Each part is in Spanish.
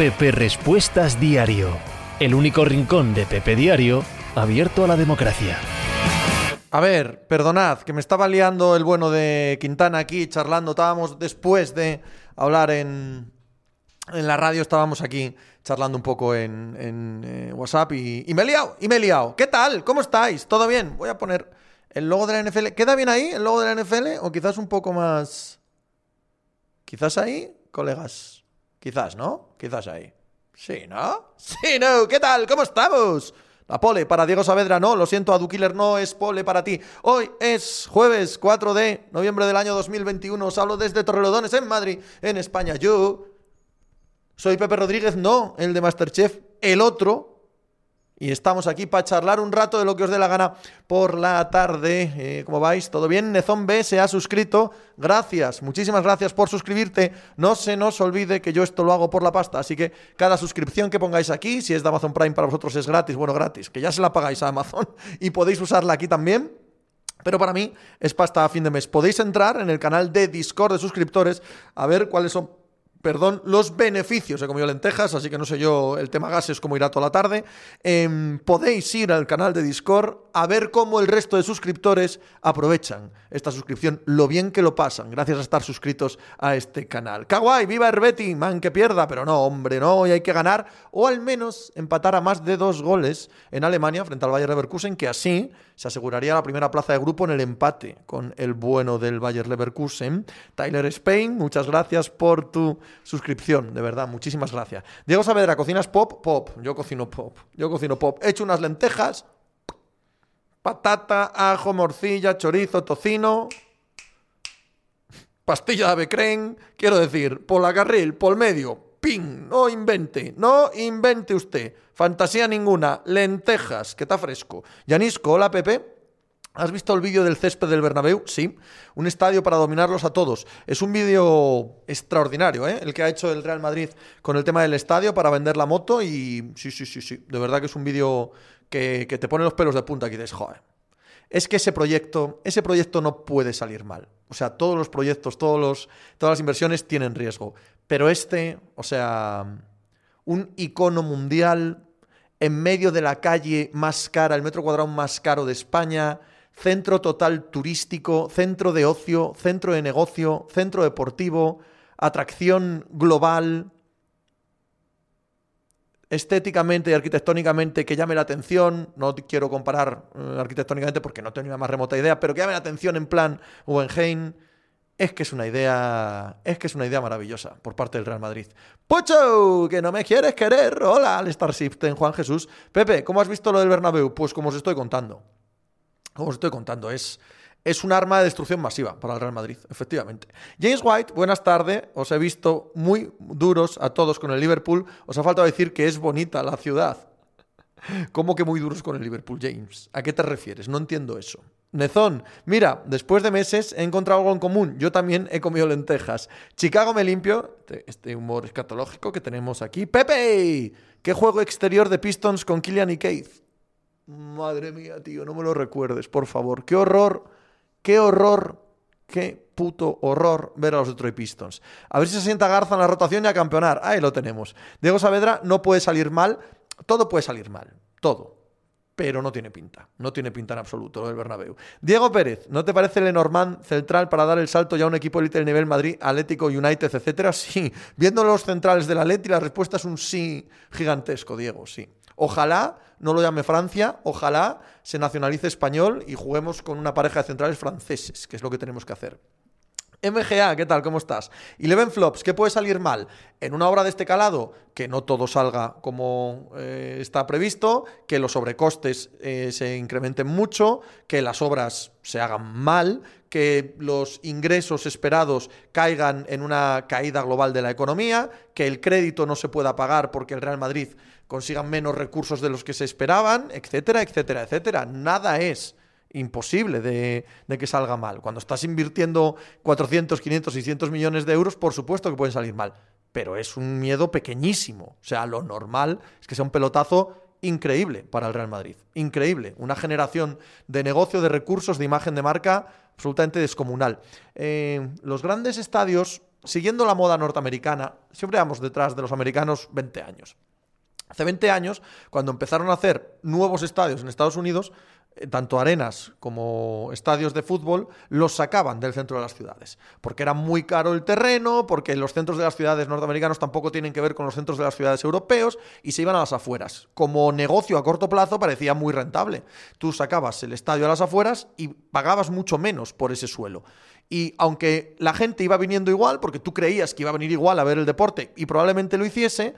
Pepe Respuestas Diario, el único rincón de Pepe Diario abierto a la democracia. A ver, perdonad, que me estaba liando el bueno de Quintana aquí charlando. Estábamos después de hablar en, en la radio, estábamos aquí charlando un poco en, eh, WhatsApp y, y me he liado, y me he liado. ¿Qué tal? ¿Cómo estáis? ¿Todo bien? Voy a poner el logo de la NFL. ¿Queda bien ahí el logo de la NFL? ¿O quizás un poco más... Quizás ahí, colegas. Quizás, ¿no? Quizás ahí. Sí, ¿no? Sí, ¿no? ¿Qué tal? ¿Cómo estamos? La pole para Diego Saavedra, no, lo siento, a Dukiller no es pole para ti. Hoy es jueves 4 de noviembre del año 2021. Os hablo desde Torrelodones, en Madrid, en España. Yo soy Pepe Rodríguez, no el de Masterchef, el otro, y estamos aquí para charlar un rato de lo que os dé la gana por la tarde. Eh, ¿Cómo vais? ¿Todo bien? Nezón B se ha suscrito. Gracias, muchísimas gracias por suscribirte. No se nos olvide que yo esto lo hago por la pasta, así que cada suscripción que pongáis aquí, si es de Amazon Prime para vosotros es gratis, bueno, gratis, que ya se la pagáis a Amazon y podéis usarla aquí también. Pero para mí es pasta a fin de mes. Podéis entrar en el canal de Discord de suscriptores a ver cuáles son perdón, los beneficios. He comido lentejas, así que no sé yo el tema gases cómo irá toda la tarde. Em, podéis ir al canal de Discord a ver cómo el resto de suscriptores aprovechan esta suscripción, lo bien que lo pasan, gracias a estar suscritos a este canal. Kawaii, viva Herbeti, man que pierda, pero no, hombre, no, hoy hay que ganar o al menos empatar a más de dos goles en Alemania frente al Bayer Leverkusen, que así se aseguraría la primera plaza de grupo en el empate con el bueno del Bayer Leverkusen. Tyler Spain, muchas gracias por tu suscripción, de verdad, muchísimas gracias. Diego Saavedra, ¿cocinas pop? Pop, yo cocino pop, yo cocino pop. He hecho unas lentejas, patata, ajo, morcilla, chorizo, tocino, pastilla de avecren, quiero decir, por la por medio, ping, no invente, no invente usted, fantasía ninguna, lentejas, que está fresco. Yanisco, hola Pepe. ¿Has visto el vídeo del césped del Bernabéu? Sí, un estadio para dominarlos a todos. Es un vídeo extraordinario, ¿eh? El que ha hecho el Real Madrid con el tema del estadio para vender la moto y sí, sí, sí, sí. De verdad que es un vídeo que, te pone los pelos de punta aquí dices, joder. Es que ese proyecto, ese proyecto no puede salir mal. O sea, todos los proyectos, todos los, todas las inversiones tienen riesgo. Pero este, o sea, un icono mundial en medio de la calle más cara, el metro cuadrado más caro de España centro total turístico, centro de ocio, centro de negocio, centro deportivo, atracción global, estéticamente y arquitectónicamente que llame la atención, no quiero comparar eh, arquitectónicamente porque no tengo ni la más remota idea, pero que llame la atención en plan Guggenheim, es que es una idea, es que es una idea maravillosa por parte del Real Madrid. Pocho, que no me quieres querer. Hola, al Starship en Juan Jesús. Pepe, ¿cómo has visto lo del Bernabéu? Pues como os estoy contando como os estoy contando, es, es un arma de destrucción masiva para el Real Madrid, efectivamente. James White, buenas tardes. Os he visto muy duros a todos con el Liverpool. Os ha faltado decir que es bonita la ciudad. ¿Cómo que muy duros con el Liverpool, James? ¿A qué te refieres? No entiendo eso. Nezón, mira, después de meses he encontrado algo en común. Yo también he comido lentejas. Chicago me limpio. Este, humor escatológico que tenemos aquí. ¡Pepe! ¿Qué juego exterior de Pistons con Killian y Keith? Madre mía, tío, no me lo recuerdes, por favor. Qué horror, qué horror, qué puto horror ver a los Detroit Pistons. A ver si se sienta Garza en la rotación y a campeonar. Ahí lo tenemos. Diego Saavedra no puede salir mal. Todo puede salir mal. Todo. Pero no tiene pinta. No tiene pinta en absoluto lo del Bernabéu. Diego Pérez, ¿no te parece Lenormand central para dar el salto ya a un equipo élite del nivel Madrid, Atlético, United, etcétera? Sí. Viendo los centrales del Atleti, la respuesta es un sí gigantesco, Diego, sí. Ojalá no lo llame Francia, ojalá se nacionalice español y juguemos con una pareja de centrales franceses, que es lo que tenemos que hacer. MGA, ¿qué tal? ¿Cómo estás? Eleven Flops, ¿qué puede salir mal? En una obra de este calado, que no todo salga como eh, está previsto, que los sobrecostes eh, se incrementen mucho, que las obras se hagan mal, que los ingresos esperados caigan en una caída global de la economía, que el crédito no se pueda pagar porque el Real Madrid consigan menos recursos de los que se esperaban, etcétera, etcétera, etcétera. Nada es imposible de, que salga mal. Cuando estás invirtiendo 400, 500, 600 millones de euros, por supuesto que pueden salir mal, pero es un miedo pequeñísimo. O sea, lo normal es que sea un pelotazo increíble para el Real Madrid. Increíble. Una generación de negocio, de recursos, de imagen de marca absolutamente descomunal. Eh, los grandes estadios siguiendo la moda norteamericana, siempre vamos detrás de los americanos 20 años. Hace 20 años, cuando empezaron a hacer nuevos estadios en Estados Unidos, tanto arenas como estadios de fútbol, los sacaban del centro de las ciudades. Porque era muy caro el terreno, porque los centros de las ciudades norteamericanos tampoco tienen que ver con los centros de las ciudades europeos y se iban a las afueras. Como negocio a corto plazo parecía muy rentable. Tú sacabas el estadio a las afueras y pagabas mucho menos por ese suelo. Y aunque la gente iba viniendo igual, porque tú creías que iba a venir igual a ver el deporte y probablemente lo hiciese,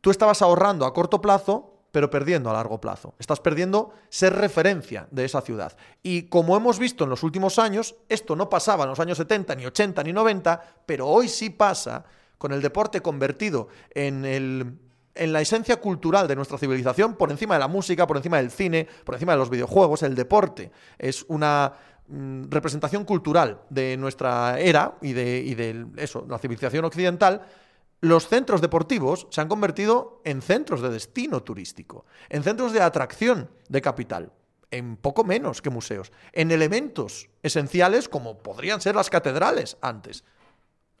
tú estabas ahorrando a corto plazo pero perdiendo a largo plazo. Estás perdiendo ser referencia de esa ciudad. Y como hemos visto en los últimos años, esto no pasaba en los años 70, ni 80, ni 90, pero hoy sí pasa con el deporte convertido en el en la esencia cultural de nuestra civilización, por encima de la música, por encima del cine, por encima de los videojuegos, el deporte es una mm, representación cultural de nuestra era y de, y de eso, la civilización occidental, los centros deportivos se han convertido en centros de destino turístico, en centros de atracción de capital, en poco menos que museos, en elementos esenciales como podrían ser las catedrales antes.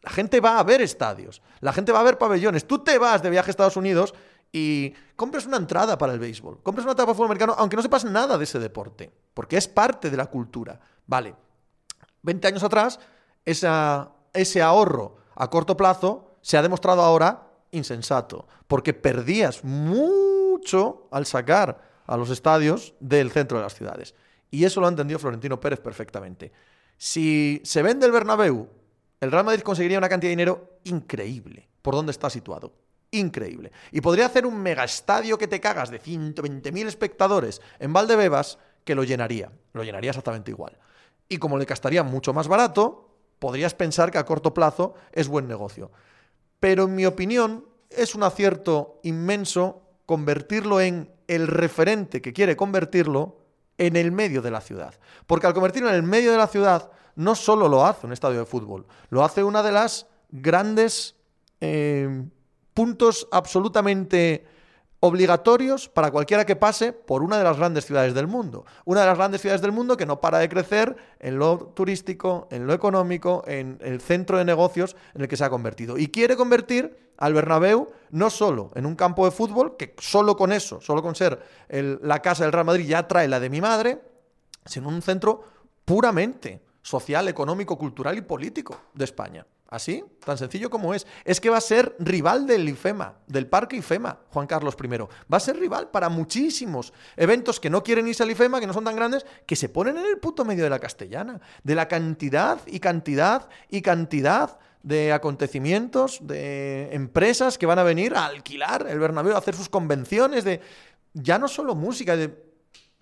La gente va a ver estadios, la gente va a ver pabellones. Tú te vas de viaje a Estados Unidos y compras una entrada para el béisbol, compras una entrada para el fútbol americano, aunque no sepas nada de ese deporte, porque es parte de la cultura. Vale, 20 años atrás, ese ahorro a corto plazo se ha demostrado ahora insensato, porque perdías mucho al sacar a los estadios del centro de las ciudades. Y eso lo ha entendido Florentino Pérez perfectamente. Si se vende el Bernabéu, el Real Madrid conseguiría una cantidad de dinero increíble por donde está situado. Increíble. Y podría hacer un megaestadio que te cagas de 120.000 espectadores en Valdebebas que lo llenaría. Lo llenaría exactamente igual. Y como le gastaría mucho más barato, podrías pensar que a corto plazo es buen negocio pero en mi opinión es un acierto inmenso convertirlo en el referente que quiere convertirlo en el medio de la ciudad. Porque al convertirlo en el medio de la ciudad, no solo lo hace un estadio de fútbol, lo hace una de las grandes eh, puntos absolutamente obligatorios para cualquiera que pase por una de las grandes ciudades del mundo. Una de las grandes ciudades del mundo que no para de crecer en lo turístico, en lo económico, en el centro de negocios en el que se ha convertido. Y quiere convertir al Bernabéu no solo en un campo de fútbol, que solo con eso, solo con ser la casa del Real Madrid ya trae la de mi madre, sino un centro puramente social, económico, cultural y político de España. Así, tan sencillo como es. Es que va a ser rival del IFEMA, del Parque IFEMA, Juan Carlos I. Va a ser rival para muchísimos eventos que no quieren irse al IFEMA, que no son tan grandes, que se ponen en el puto medio de la castellana. De la cantidad y cantidad y cantidad de acontecimientos, de empresas que van a venir a alquilar el Bernabéu, a hacer sus convenciones, de ya no solo música,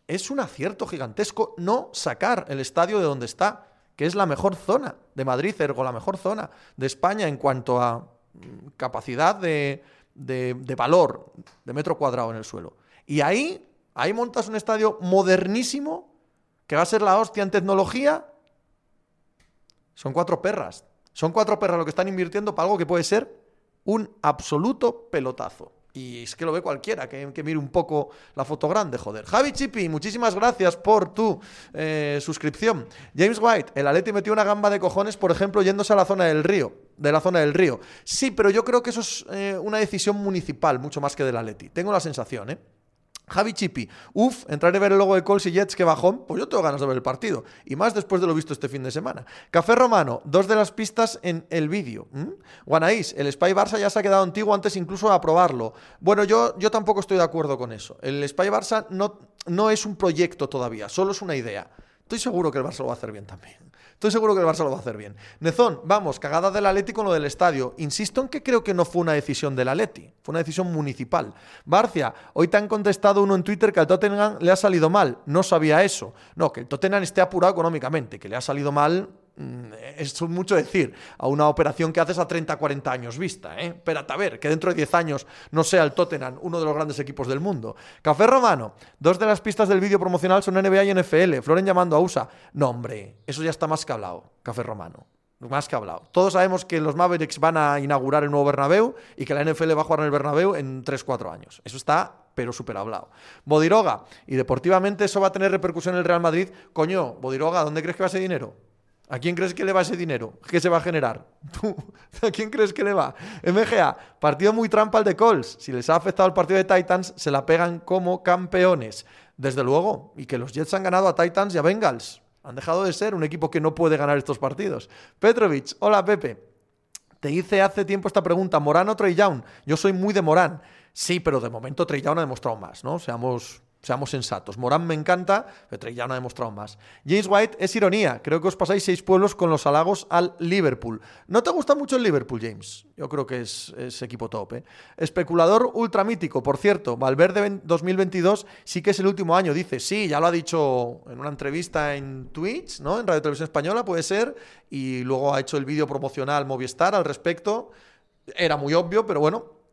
es un acierto gigantesco no sacar el estadio de donde está que es la mejor zona de Madrid, ergo la mejor zona de España en cuanto a mm, capacidad de, valor de metro cuadrado en el suelo. Y ahí, ahí montas un estadio modernísimo que va a ser la hostia en tecnología. Son cuatro perras. Son cuatro perras lo que están invirtiendo para algo que puede ser un absoluto pelotazo. Y es que lo ve cualquiera, que, mire un poco la foto grande, joder. Javi Chipi, muchísimas gracias por tu eh, suscripción. James White, el Atleti metió una gamba de cojones, por ejemplo, yéndose a la zona del río. De la zona del río. Sí, pero yo creo que eso es eh, una decisión municipal, mucho más que del Atleti. Tengo la sensación, ¿eh? Javi Chipi, uff, entrar a ver el logo de Colts y Jets, que bajón, pues yo tengo ganas de ver el partido. Y más después de lo visto este fin de semana. Café Romano, dos de las pistas en el vídeo. Guanaís, el Spy Barça ya se ha quedado antiguo antes incluso de aprobarlo. Bueno, yo, yo tampoco estoy de acuerdo con eso. El Spy Barça no, no es un proyecto todavía, solo es una idea. Estoy seguro que el Barça lo va a hacer bien también. Estoy seguro que el Barça lo va a hacer bien. Nezón, vamos, cagada del Atleti con lo del estadio. Insisto en que creo que no fue una decisión del Atleti, fue una decisión municipal. Barcia, hoy te han contestado uno en Twitter que al Tottenham le ha salido mal. No sabía eso. No, que el Tottenham esté apurado económicamente, que le ha salido mal Mm, es mucho decir a una operación que haces a 30, 40 años vista. ¿eh? Espérate a ver, que dentro de 10 años no sea el Tottenham uno de los grandes equipos del mundo. Café Romano, dos de las pistas del vídeo promocional son NBA y NFL. Floren llamando a USA. No, hombre, eso ya está más que hablado, Café Romano. Más que hablado. Todos sabemos que los Mavericks van a inaugurar el nuevo Bernabéu y que la NFL va a jugar en el Bernabéu en 3-4 años. Eso está pero súper hablado. Bodiroga, y deportivamente eso va a tener repercusión en el Real Madrid. Coño, Bodiroga, ¿dónde crees que va ese dinero? ¿A quién crees que le va ese dinero? ¿Qué se va a generar? ¿A quién crees que le va? MGA, partido muy trampa el de Colts. Si les ha afectado el partido de Titans, se la pegan como campeones. Desde luego. Y que los Jets han ganado a Titans y a Bengals. Han dejado de ser un equipo que no puede ganar estos partidos. Petrovich, hola Pepe. Te hice hace tiempo esta pregunta, ¿Morán o Trey Young? Yo soy muy de Morán. Sí, pero de momento Trey Young ha demostrado más, ¿no? Seamos, Seamos sensatos. Morán me encanta, pero ya no ha demostrado más. James White es ironía. Creo que os pasáis seis pueblos con los halagos al Liverpool. ¿No te gusta mucho el Liverpool, James? Yo creo que es, equipo top. ¿eh? Especulador ultramítico, por cierto. Valverde 2022 sí que es el último año. Dice, sí, ya lo ha dicho en una entrevista en Twitch, ¿no? En Radio Televisión Española, puede ser. Y luego ha hecho el vídeo promocional Movistar al respecto. Era muy obvio, pero bueno,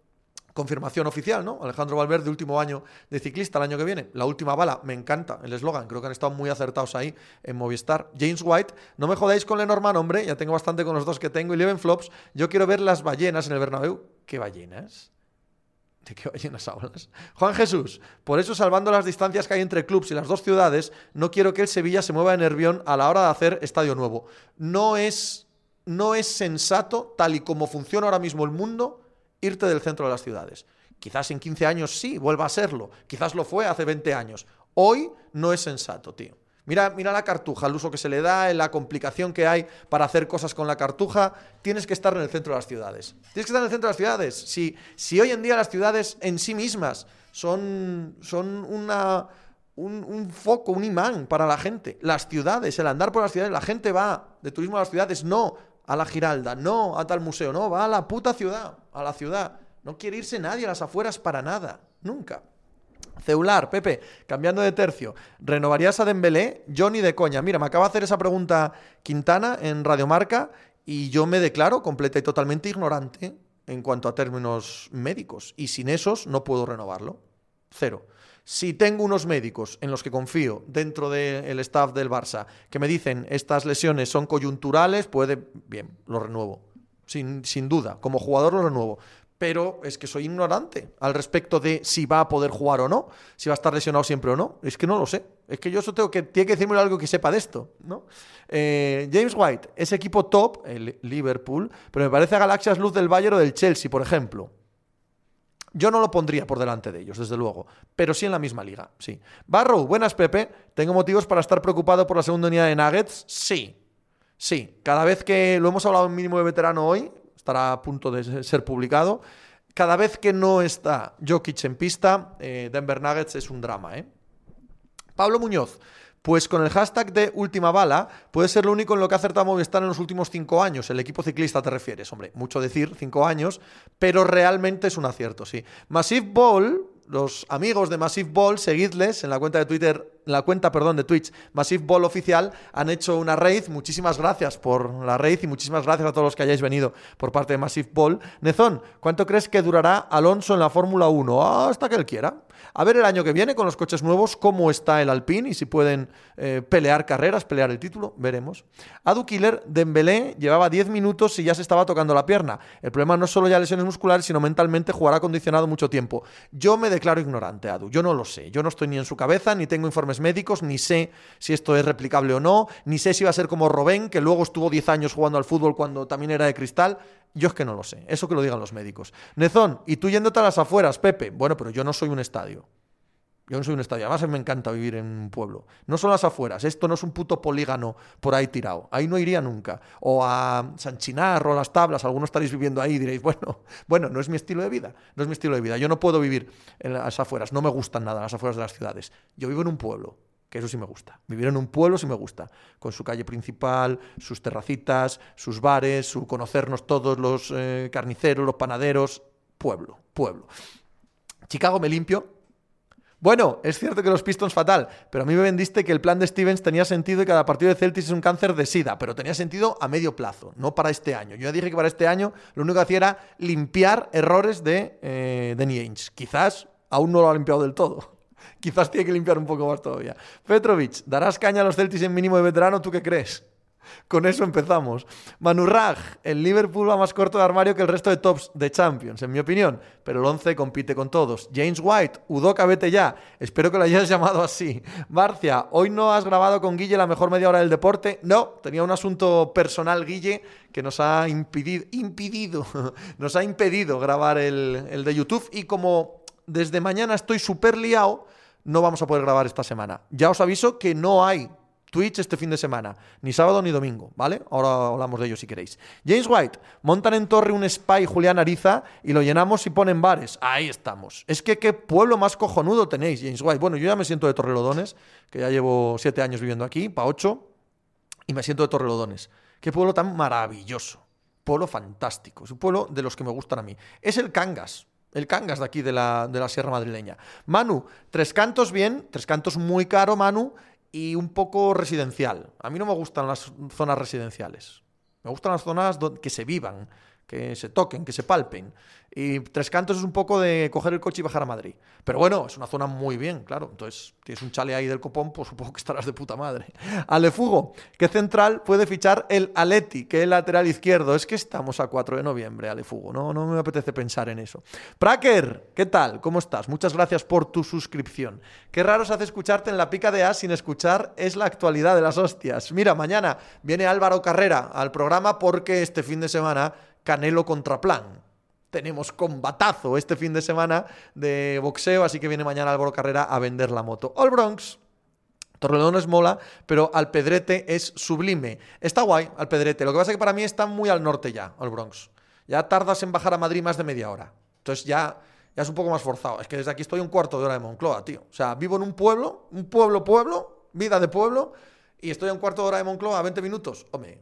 confirmación oficial, ¿no? Alejandro Valverde, último año de ciclista el año que viene. La última bala, me encanta el eslogan, creo que han estado muy acertados ahí en Movistar. James White, no me jodáis con Lenormand, hombre, ya tengo bastante con los dos que tengo. Y Leven Flops, yo quiero ver las ballenas en el Bernabéu. ¿Qué ballenas? ¿De qué ballenas hablas? Juan Jesús, por eso salvando las distancias que hay entre clubes y las dos ciudades, no quiero que el Sevilla se mueva en Nervión a la hora de hacer estadio nuevo. No es, no es sensato, tal y como funciona ahora mismo el mundo, irte del centro de las ciudades. Quizás en 15 años sí, vuelva a serlo. Quizás lo fue hace 20 años. Hoy no es sensato, tío. Mira, mira la cartuja, el uso que se le da, la complicación que hay para hacer cosas con la cartuja. Tienes que estar en el centro de las ciudades. Tienes que estar en el centro de las ciudades. Si, si hoy en día las ciudades en sí mismas son, son una, un, un, foco, un imán para la gente, las ciudades, el andar por las ciudades, la gente va de turismo a las ciudades, no a la Giralda, no a tal museo, no, va a la puta ciudad, a la ciudad. No quiere irse nadie a las afueras para nada, nunca. Ceular, Pepe, cambiando de tercio, ¿renovarías a Dembélé? Yo ni de coña. Mira, me acaba de hacer esa pregunta Quintana en Radiomarca y yo me declaro completa y totalmente ignorante en cuanto a términos médicos. Y sin esos no puedo renovarlo. Cero. Si tengo unos médicos en los que confío dentro del staff del Barça que me dicen estas lesiones son coyunturales, puede, bien, lo renuevo. Sin, sin duda, como jugador lo renuevo pero es que soy ignorante al respecto de si va a poder jugar o no, si va a estar lesionado siempre o no. Es que no lo sé. Es que yo eso tengo que, tiene que decirme algo que sepa de esto, ¿no? Eh, James White, ese equipo top, el Liverpool, pero me parece a Galaxias Luz del Bayern o del Chelsea, por ejemplo. Yo no lo pondría por delante de ellos, desde luego, pero sí en la misma liga, sí. Barrow, buenas Pepe, ¿tengo motivos para estar preocupado por la segunda unidad de Nuggets? Sí, sí. Cada vez que lo hemos hablado en mínimo de veterano hoy, estará a punto de ser publicado, cada vez que no está Jokic en pista, eh, Denver Nuggets es un drama, ¿eh? Pablo Muñoz, pues con el hashtag de última bala puede ser lo único en lo que ha acertado Movistar en los últimos cinco años. El equipo ciclista te refieres, hombre, mucho decir, cinco años, pero realmente es un acierto, sí. Massive Ball, los amigos de Massive Ball, seguidles en la cuenta de Twitter la cuenta, perdón, de Twitch Massive Ball Oficial han hecho una raid. Muchísimas gracias por la raid y muchísimas gracias a todos los que hayáis venido por parte de Massive Ball. Nezón, ¿cuánto crees que durará Alonso en la Fórmula 1? hasta que él quiera. A ver el año que viene con los coches nuevos cómo está el Alpine y si pueden eh, pelear carreras, pelear el título, veremos. Adu Killer, Dembélé llevaba 10 minutos y ya se estaba tocando la pierna. El problema no es solo ya lesiones musculares, sino mentalmente jugará condicionado mucho tiempo. Yo me declaro ignorante, Adu, yo no lo sé. Yo no estoy ni en su cabeza, ni tengo informes médicos, ni sé si esto es replicable o no, ni sé si va a ser como Robén, que luego estuvo 10 años jugando al fútbol cuando también era de cristal. Yo es que no lo sé, eso que lo digan los médicos. Nezón, y tú yéndote a las afueras, Pepe. Bueno, pero yo no soy un estadio. Yo no soy un estadio. Además, me encanta vivir en un pueblo. No son las afueras. Esto no es un puto polígano por ahí tirado. Ahí no iría nunca. O a San Chinar o a las tablas. Algunos estaréis viviendo ahí y diréis, bueno, bueno, no es mi estilo de vida. No es mi estilo de vida. Yo no puedo vivir en las afueras. No me gustan nada las afueras de las ciudades. Yo vivo en un pueblo que eso sí me gusta. Vivir en un pueblo sí me gusta, con su calle principal, sus terracitas, sus bares, su conocernos todos los eh, carniceros, los panaderos, pueblo, pueblo. Chicago me limpio. Bueno, es cierto que los Pistons fatal, pero a mí me vendiste que el plan de Stevens tenía sentido y cada partido de Celtics es un cáncer de sida, pero tenía sentido a medio plazo, no para este año. Yo ya dije que para este año lo único que hacía era limpiar errores de eh, Danny Ainge. Quizás aún no lo ha limpiado del todo. Quizás tiene que limpiar un poco más todavía. Petrovic, ¿darás caña a los Celtics en mínimo de veterano? ¿Tú qué crees? Con eso empezamos. Manurrag, el Liverpool va más corto de armario que el resto de tops de Champions, en mi opinión, pero el 11 compite con todos. James White, Udoca, vete ya. Espero que lo hayas llamado así. Marcia, hoy no has grabado con Guille la mejor media hora del deporte. No, tenía un asunto personal, Guille, que nos ha impedido, impedido nos ha impedido grabar el, el de YouTube y como desde mañana estoy súper liado, no vamos a poder grabar esta semana. Ya os aviso que no hay Twitch este fin de semana, ni sábado ni domingo, ¿vale? Ahora hablamos de ello si queréis. James White, montan en torre un spy Julián Ariza y lo llenamos y ponen bares. Ahí estamos. Es que qué pueblo más cojonudo tenéis, James White. Bueno, yo ya me siento de Torrelodones, que ya llevo siete años viviendo aquí, pa' ocho, y me siento de Torrelodones. Qué pueblo tan maravilloso. Pueblo fantástico. Es un pueblo de los que me gustan a mí. Es el Cangas. El Cangas de aquí de la, de la Sierra Madrileña. Manu, tres cantos bien, tres cantos muy caro, Manu, y un poco residencial. A mí no me gustan las zonas residenciales. Me gustan las zonas que se vivan, que se toquen, que se palpen. Y Tres Cantos es un poco de coger el coche y bajar a Madrid. Pero bueno, es una zona muy bien, claro. Entonces, tienes un chale ahí del copón, pues supongo que estarás de puta madre. Alefugo, ¿qué central puede fichar el Aleti, que es lateral izquierdo? Es que estamos a 4 de noviembre, Alefugo. No, no me apetece pensar en eso. Praker, ¿qué tal? ¿Cómo estás? Muchas gracias por tu suscripción. Qué raro se hace escucharte en la pica de A sin escuchar es la actualidad de las hostias. Mira, mañana viene Álvaro Carrera al programa porque este fin de semana Canelo contra Plan tenemos combatazo este fin de semana de boxeo, así que viene mañana Álvaro Carrera a vender la moto. All Bronx. Torrelodones es mola, pero Alpedrete es sublime. Está guay, Alpedrete. Lo que pasa es que para mí está muy al norte ya, All Bronx. Ya tardas en bajar a Madrid más de media hora. Entonces ya, ya es un poco más forzado. Es que desde aquí estoy un cuarto de hora de Moncloa, tío. O sea, vivo en un pueblo, un pueblo, pueblo, vida de pueblo, y estoy a un cuarto de hora de Moncloa a 20 minutos. Hombre,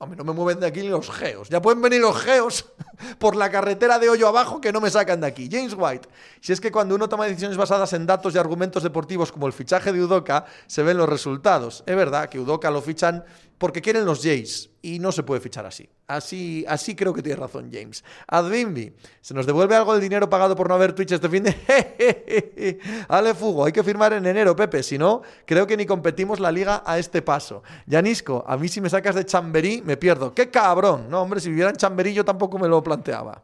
Hombre, no me mueven de aquí los geos. Ya pueden venir los geos por la carretera de hoyo abajo que no me sacan de aquí. James White. Si es que cuando uno toma decisiones basadas en datos y argumentos deportivos como el fichaje de Udoca, se ven los resultados. Es verdad que Udoca lo fichan porque quieren los Jays y no se puede fichar así. Así, así creo que tiene razón James. Advinbi, ¿se nos devuelve algo del dinero pagado por no haber Twitch este fin de... Ale Fugo, hay que firmar en enero, Pepe, si no, creo que ni competimos la liga a este paso. Yanisco, a mí si me sacas de Chamberí me pierdo. ¡Qué cabrón! No, hombre, si viviera en Chamberí yo tampoco me lo planteaba.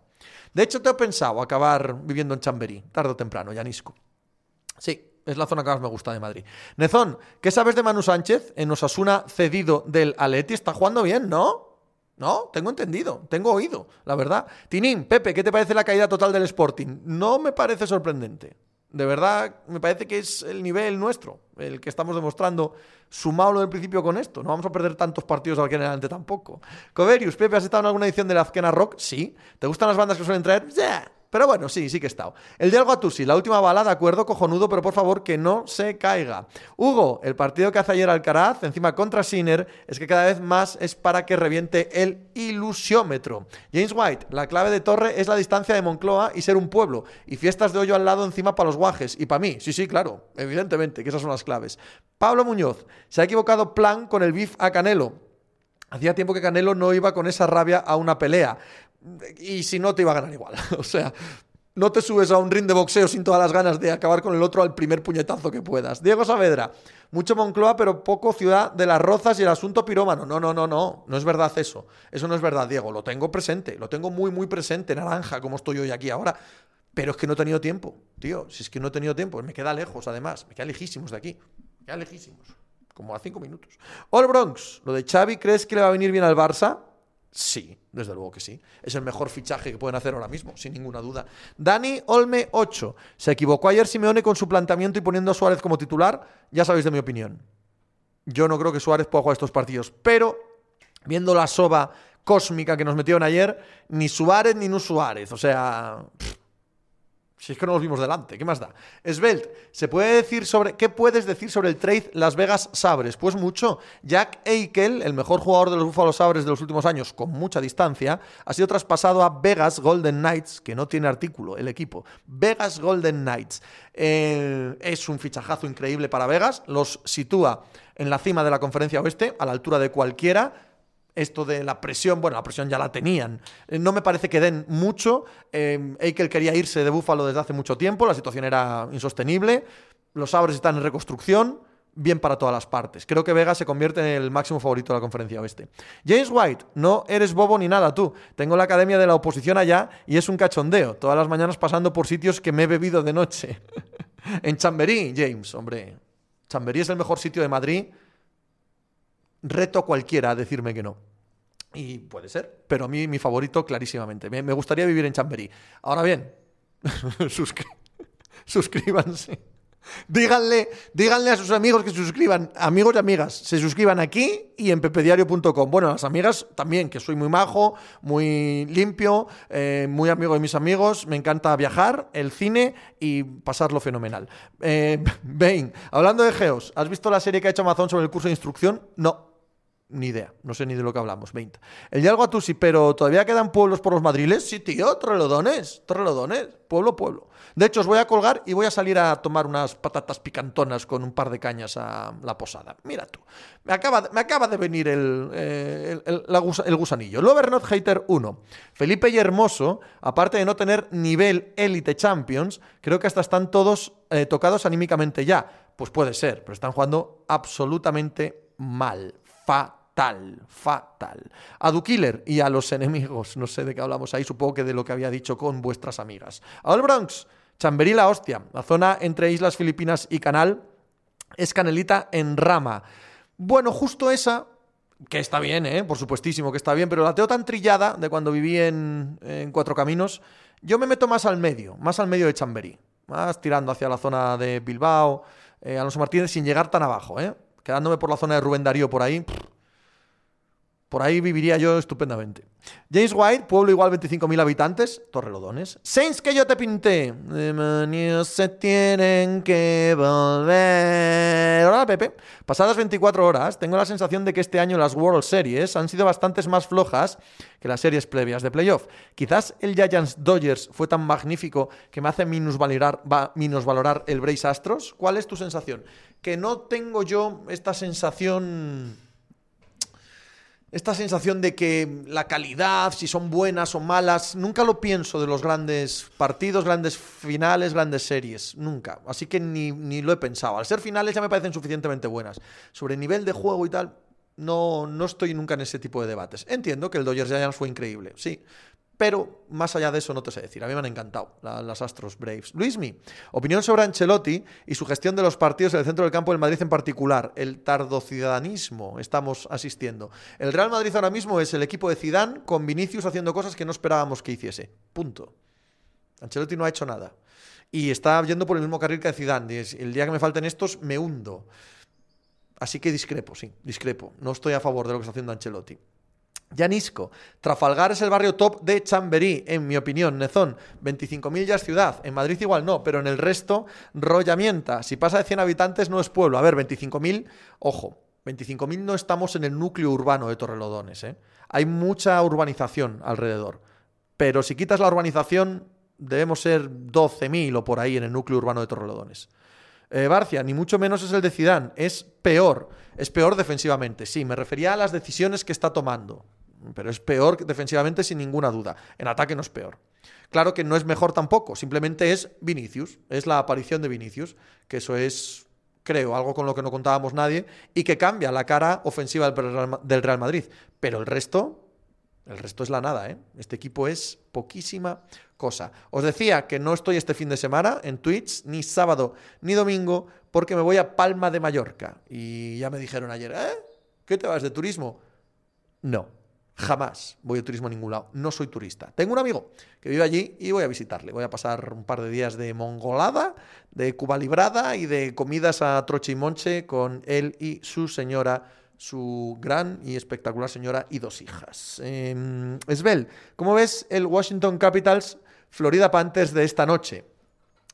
De hecho, te he pensado acabar viviendo en Chamberí, tarde o temprano, Yanisco. Sí, es la zona que más me gusta de Madrid. Nezón, ¿qué sabes de Manu Sánchez en Osasuna cedido del Aleti? Está jugando bien, ¿no? No, tengo entendido, tengo oído, la verdad. Tinín, Pepe, ¿qué te parece la caída total del Sporting? No me parece sorprendente. De verdad, me parece que es el nivel nuestro, el que estamos demostrando, sumado del principio con esto. No vamos a perder tantos partidos al que en adelante tampoco. Coverius, Pepe, ¿has estado en alguna edición de la Azkena Rock? Sí. ¿Te gustan las bandas que suelen traer? Yeah. Pero bueno, sí, sí que he estado. El de Algo la última bala, de acuerdo, cojonudo, pero por favor que no se caiga. Hugo, el partido que hace ayer Alcaraz, encima contra Sinner, es que cada vez más es para que reviente el ilusiómetro. James White, la clave de Torre es la distancia de Moncloa y ser un pueblo. Y fiestas de hoyo al lado encima para los guajes. Y para mí, sí, sí, claro, evidentemente, que esas son las claves. Pablo Muñoz, se ha equivocado plan con el bif a Canelo. Hacía tiempo que Canelo no iba con esa rabia a una pelea y si no te iba a ganar igual. o sea, no te subes a un ring de boxeo sin todas las ganas de acabar con el otro al primer puñetazo que puedas. Diego Saavedra, mucho Moncloa, pero poco Ciudad de las Rozas y el asunto pirómano. No, no, no, no, no es verdad eso. Eso no es verdad, Diego. Lo tengo presente, lo tengo muy, muy presente, naranja, como estoy hoy aquí ahora. Pero es que no he tenido tiempo, tío. Si es que no he tenido tiempo, me queda lejos, además. Me queda lejísimos de aquí. Me queda lejísimos. Como a cinco minutos. All Bronx, lo de Xavi, ¿crees que le va a venir bien al Barça? Sí, desde luego que sí. Es el mejor fichaje que pueden hacer ahora mismo, sin ninguna duda. Dani Olme 8. ¿Se equivocó ayer Simeone con su planteamiento y poniendo a Suárez como titular? Ya sabéis de mi opinión. Yo no creo que Suárez pueda jugar estos partidos, pero viendo la soba cósmica que nos metieron ayer, ni Suárez ni no Suárez. O sea, si es que no los vimos delante, ¿qué más da? Svelte, ¿se puede decir sobre qué puedes decir sobre el trade Las Vegas Sabres? Pues mucho. Jack Eichel, el mejor jugador de los Buffalo Sabres de los últimos años, con mucha distancia, ha sido traspasado a Vegas Golden Knights, que no tiene artículo el equipo. Vegas Golden Knights. Eh, es un fichajazo increíble para Vegas, los sitúa en la cima de la conferencia oeste, a la altura de cualquiera esto de la presión, bueno, la presión ya la tenían. Eh, no me parece que den mucho. Eh, Eichel quería irse de Búfalo desde hace mucho tiempo, la situación era insostenible. Los Sabres están en reconstrucción. bien para todas las partes. Creo que Vega se convierte en el máximo favorito de la conferencia oeste. James White, no eres bobo ni nada tú. Tengo la academia de la oposición allá y es un cachondeo. Todas las mañanas pasando por sitios que me he bebido de noche. en Chamberí, James, hombre. Chamberí es el mejor sitio de Madrid. Reto cualquiera a decirme que no. Y puede ser, pero a mí mi favorito clarísimamente. Me, gustaría vivir en Chamberí. Ahora bien, suscríbanse. Díganle, díganle a sus amigos que se suscriban, amigos y amigas, se suscriban aquí y en pepediario.com. Bueno, las amigas también, que soy muy majo, muy limpio, eh, muy amigo de mis amigos, me encanta viajar, el cine y pasarlo fenomenal. Eh, hablando de Geos, ¿has visto la serie que ha hecho Amazon sobre el curso de instrucción? No, ni idea, no sé ni de lo que hablamos. 20. El de algo a sí, pero ¿todavía quedan pueblos por los madriles? Sí, tío, Torrelodones, Torrelodones, pueblo, pueblo. De hecho, os voy a colgar y voy a salir a tomar unas patatas picantonas con un par de cañas a la posada. Mira tú, me acaba, me acaba de venir el, eh, el, gusanillo. Lover Not Hater 1. Felipe y Hermoso, aparte de no tener nivel Elite Champions, creo que hasta están todos eh, tocados anímicamente ya. Pues puede ser, pero están jugando absolutamente mal fatal, fatal. A Dukiller y a los enemigos, no sé de qué hablamos ahí, supongo que de lo que había dicho con vuestras amigas. A Bronx, Chamberí la hostia, la zona entre Islas Filipinas y Canal es canelita en rama. Bueno, justo esa, que está bien, ¿eh? por supuestísimo que está bien, pero la teo tan trillada de cuando viví en, en Cuatro Caminos, yo me meto más al medio, más al medio de Chamberí, más tirando hacia la zona de Bilbao, eh, Alonso Martínez, sin llegar tan abajo, ¿eh? quedándome por la zona de Rubén Darío por ahí. Por ahí viviría yo estupendamente. James White, pueblo igual 25.000 habitantes, Torrelodones. Saints que yo te pinté. Demonios se tienen que volver. Hola, Pepe. Pasadas 24 horas, tengo la sensación de que este año las World Series han sido bastantes más flojas que las series previas de playoff. Quizás el Giants Dodgers fue tan magnífico que me hace minusvalorar, minusvalorar el Brace Astros. ¿Cuál es tu sensación? Que no tengo yo esta sensación esta sensación de que la calidad, si son buenas o malas, nunca lo pienso de los grandes partidos, grandes finales, grandes series, nunca. Así que ni, ni lo he pensado. Al ser finales ya me parecen suficientemente buenas. Sobre nivel de juego y tal, no, no estoy nunca en ese tipo de debates. Entiendo que el Dodgers Giants fue increíble, sí, pero más allá de eso no te sé decir. A mí me han encantado las Astros Braves. Luismi, opinión sobre Ancelotti y su gestión de los partidos en el centro del campo del Madrid en particular. El tardociudadanismo estamos asistiendo. El Real Madrid ahora mismo es el equipo de Zidane con Vinicius haciendo cosas que no esperábamos que hiciese. Punto. Ancelotti no ha hecho nada. Y está yendo por el mismo carril que Zidane. El día que me falten estos, me hundo. Así que discrepo, sí, discrepo. No estoy a favor de lo que está haciendo Ancelotti. Yanisco. Trafalgar es el barrio top de Chamberí, en mi opinión. Nezón, 25.000 ya es ciudad. En Madrid igual no, pero en el resto, rollamienta. Si pasa de 100 habitantes no es pueblo. A ver, 25.000, ojo, 25.000 no estamos en el núcleo urbano de Torrelodones. ¿eh? Hay mucha urbanización alrededor. Pero si quitas la urbanización, debemos ser 12.000 o por ahí en el núcleo urbano de Torrelodones. Eh, Barcia, ni mucho menos es el de Zidane, es peor. Es peor defensivamente, sí, me refería a las decisiones que está tomando pero es peor defensivamente sin ninguna duda. En ataque no es peor. Claro que no es mejor tampoco, simplemente es Vinicius, es la aparición de Vinicius, que eso es, creo, algo con lo que no contábamos nadie y que cambia la cara ofensiva del Real Madrid. Pero el resto, el resto es la nada, ¿eh? Este equipo es poquísima cosa. Os decía que no estoy este fin de semana en Twitch, ni sábado ni domingo, porque me voy a Palma de Mallorca. Y ya me dijeron ayer, ¿eh? ¿Qué te vas de turismo? No, Jamás voy de turismo a ningún lado. No soy turista. Tengo un amigo que vive allí y voy a visitarle. Voy a pasar un par de días de mongolada, de Cuba librada y de comidas a troche y monche con él y su señora, su gran y espectacular señora y dos hijas. Eh, Esbel, ¿cómo ves el Washington Capitals Florida Panthers de esta noche?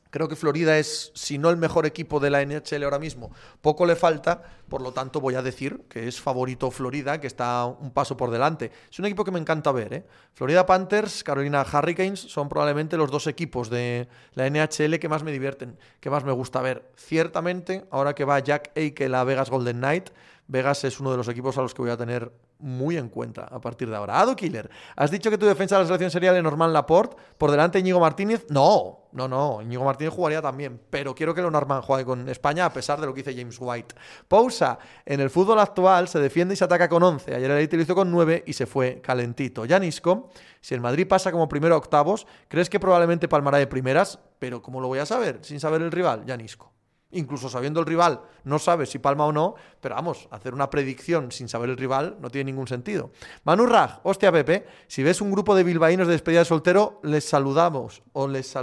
Creo que Florida es, si no el mejor equipo de la NHL ahora mismo, poco le falta, por lo tanto voy a decir que es favorito Florida, que está un paso por delante. Es un equipo que me encanta ver. ¿eh? Florida Panthers, Carolina Hurricanes son probablemente los dos equipos de la NHL que más me divierten, que más me gusta ver. Ciertamente, ahora que va Jack Eichel a Vegas Golden Knight, Vegas es uno de los equipos a los que voy a tener muy en cuenta a partir de ahora. Ado Killer, ¿has dicho que tu defensa de la selección sería Lenormand Laporte por delante de Íñigo Martínez? No, no, no. Íñigo Martínez jugaría también, pero quiero que Lenormand juegue con España a pesar de lo que dice James White. Pausa. En el fútbol actual se defiende y se ataca con 11. Ayer el Elite lo hizo con 9 y se fue calentito. Yanisco, si el Madrid pasa como primero a octavos, ¿crees que probablemente palmará de primeras? Pero ¿cómo lo voy a saber sin saber el rival? Yanisco incluso sabiendo el rival, no sabes si palma o no, pero vamos, hacer una predicción sin saber el rival no tiene ningún sentido. Manu Raj, hostia Pepe, si ves un grupo de bilbaínos de despedida de soltero, les saludamos, o les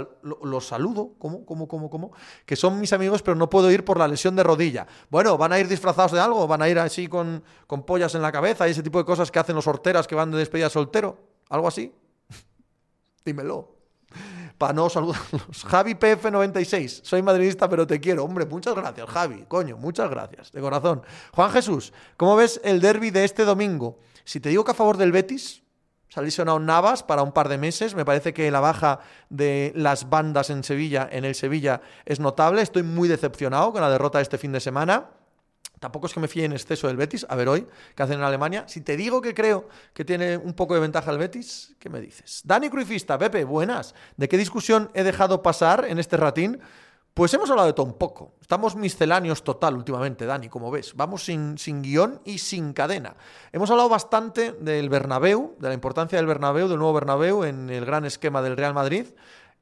los saludo, ¿cómo, cómo, cómo, cómo? Que son mis amigos, pero no puedo ir por la lesión de rodilla. Bueno, ¿van a ir disfrazados de algo? ¿Van a ir así con, con pollas en la cabeza y ese tipo de cosas que hacen los horteras que van de despedida de soltero? ¿Algo así? Dímelo para no saludarlos. Javi PF96, soy madridista pero te quiero. Hombre, muchas gracias, Javi, coño, muchas gracias, de corazón. Juan Jesús, ¿cómo ves el derby de este domingo? Si te digo que a favor del Betis, se ha lesionado Navas para un par de meses. Me parece que la baja de las bandas en Sevilla, en el Sevilla, es notable. Estoy muy decepcionado con la derrota de este fin de semana. Tampoco es que me fíe en exceso del Betis. A ver hoy, ¿qué hacen en Alemania? Si te digo que creo que tiene un poco de ventaja el Betis, ¿qué me dices? Dani Cruifista, Pepe, buenas. ¿De qué discusión he dejado pasar en este ratín? Pues hemos hablado de todo un poco. Estamos misceláneos total últimamente, Dani, como ves. Vamos sin, guion y sin cadena. Hemos hablado bastante del Bernabéu, de la importancia del Bernabéu, del nuevo Bernabéu en el gran esquema del Real Madrid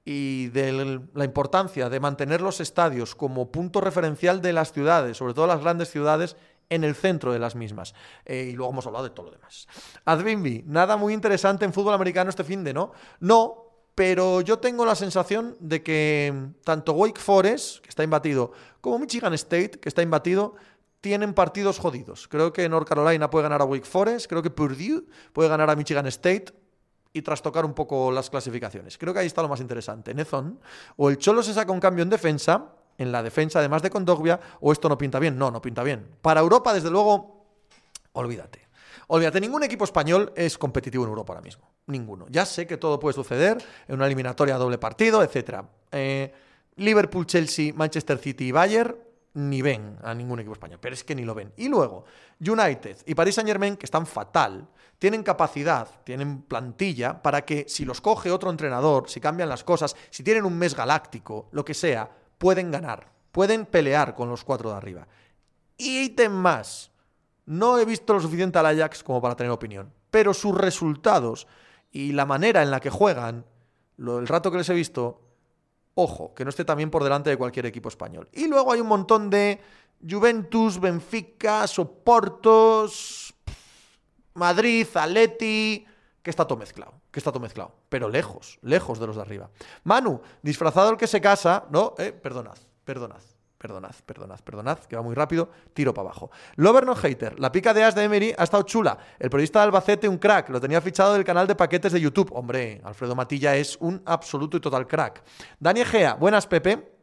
y de la importancia de mantener los estadios como punto referencial de las ciudades, sobre todo las grandes ciudades, en el centro de las mismas. Eh, y luego hemos hablado de todo lo demás. Advinbi, nada muy interesante en fútbol americano este fin de, ¿no? No, pero yo tengo la sensación de que tanto Wake Forest, que está imbatido, como Michigan State, que está imbatido, tienen partidos jodidos. Creo que North Carolina puede ganar a Wake Forest, creo que Purdue puede ganar a Michigan State, y trastocar un poco las clasificaciones. Creo que ahí está lo más interesante. Nezon, o el Cholo se saca un cambio en defensa, en la defensa además de Condogbia, o esto no pinta bien. No, no pinta bien. Para Europa, desde luego, olvídate. Olvídate, ningún equipo español es competitivo en Europa ahora mismo. Ninguno. Ya sé que todo puede suceder en una eliminatoria a doble partido, etc. Eh, Liverpool, Chelsea, Manchester City y Bayern ni ven a ningún equipo español, pero es que ni lo ven. Y luego, United y Paris Saint Germain, que están fatal, tienen capacidad, tienen plantilla para que si los coge otro entrenador, si cambian las cosas, si tienen un mes galáctico, lo que sea, pueden ganar, pueden pelear con los cuatro de arriba. Y ítem más, no he visto lo suficiente al Ajax como para tener opinión, pero sus resultados y la manera en la que juegan, lo, el rato que les he visto, Ojo, que no esté también por delante de cualquier equipo español. Y luego hay un montón de Juventus, Benfica, Soportos, Madrid, Atleti, que está todo mezclado, que está todo mezclado, pero lejos, lejos de los de arriba. Manu, disfrazado el que se casa, no, eh, perdonad, perdonad. Perdonad, perdonad, perdonad, que va muy rápido, tiro para abajo. Lover no hater, la pica de As de Emery ha estado chula. El periodista de Albacete, un crack, lo tenía fichado del canal de paquetes de YouTube. Hombre, Alfredo Matilla es un absoluto y total crack. Dani Egea, buenas Pepe.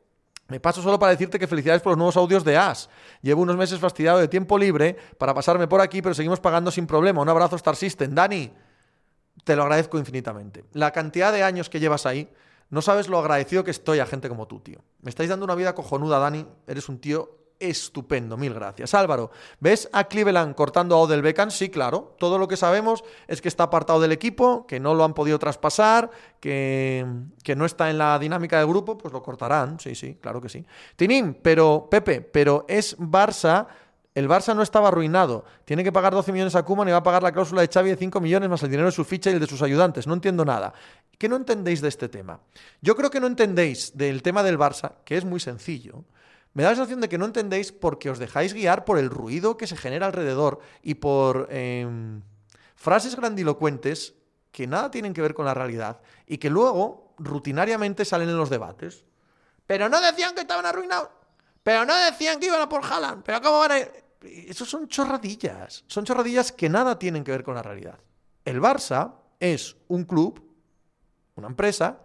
Me paso solo para decirte que felicidades por los nuevos audios de As. Llevo unos meses fastidiado de tiempo libre para pasarme por aquí, pero seguimos pagando sin problema. Un abrazo Star System. Dani, te lo agradezco infinitamente. La cantidad de años que llevas ahí no sabes lo agradecido que estoy a gente como tú, tío. Me estáis dando una vida cojonuda, Dani. Eres un tío estupendo, mil gracias. Álvaro, ¿ves a Cleveland cortando a Odell Beckham? Sí, claro. Todo lo que sabemos es que está apartado del equipo, que no lo han podido traspasar, que, que no está en la dinámica del grupo, pues lo cortarán. Sí, sí, claro que sí. Tinín, pero, Pepe, pero es Barça el Barça no estaba arruinado. Tiene que pagar 12 millones a Kuman y va a pagar la cláusula de Xavi de 5 millones más el dinero de su ficha y el de sus ayudantes. No entiendo nada. ¿Qué no entendéis de este tema? Yo creo que no entendéis del tema del Barça, que es muy sencillo. Me da la sensación de que no entendéis porque os dejáis guiar por el ruido que se genera alrededor y por em, frases grandilocuentes que nada tienen que ver con la realidad y que luego rutinariamente salen en los debates. Pero no decían que estaban arruinados. Pero no decían que iban a por Haaland. Pero ¿cómo van a ir? Eso son chorradillas. Son chorradillas que nada tienen que ver con la realidad. El Barça es un club, una empresa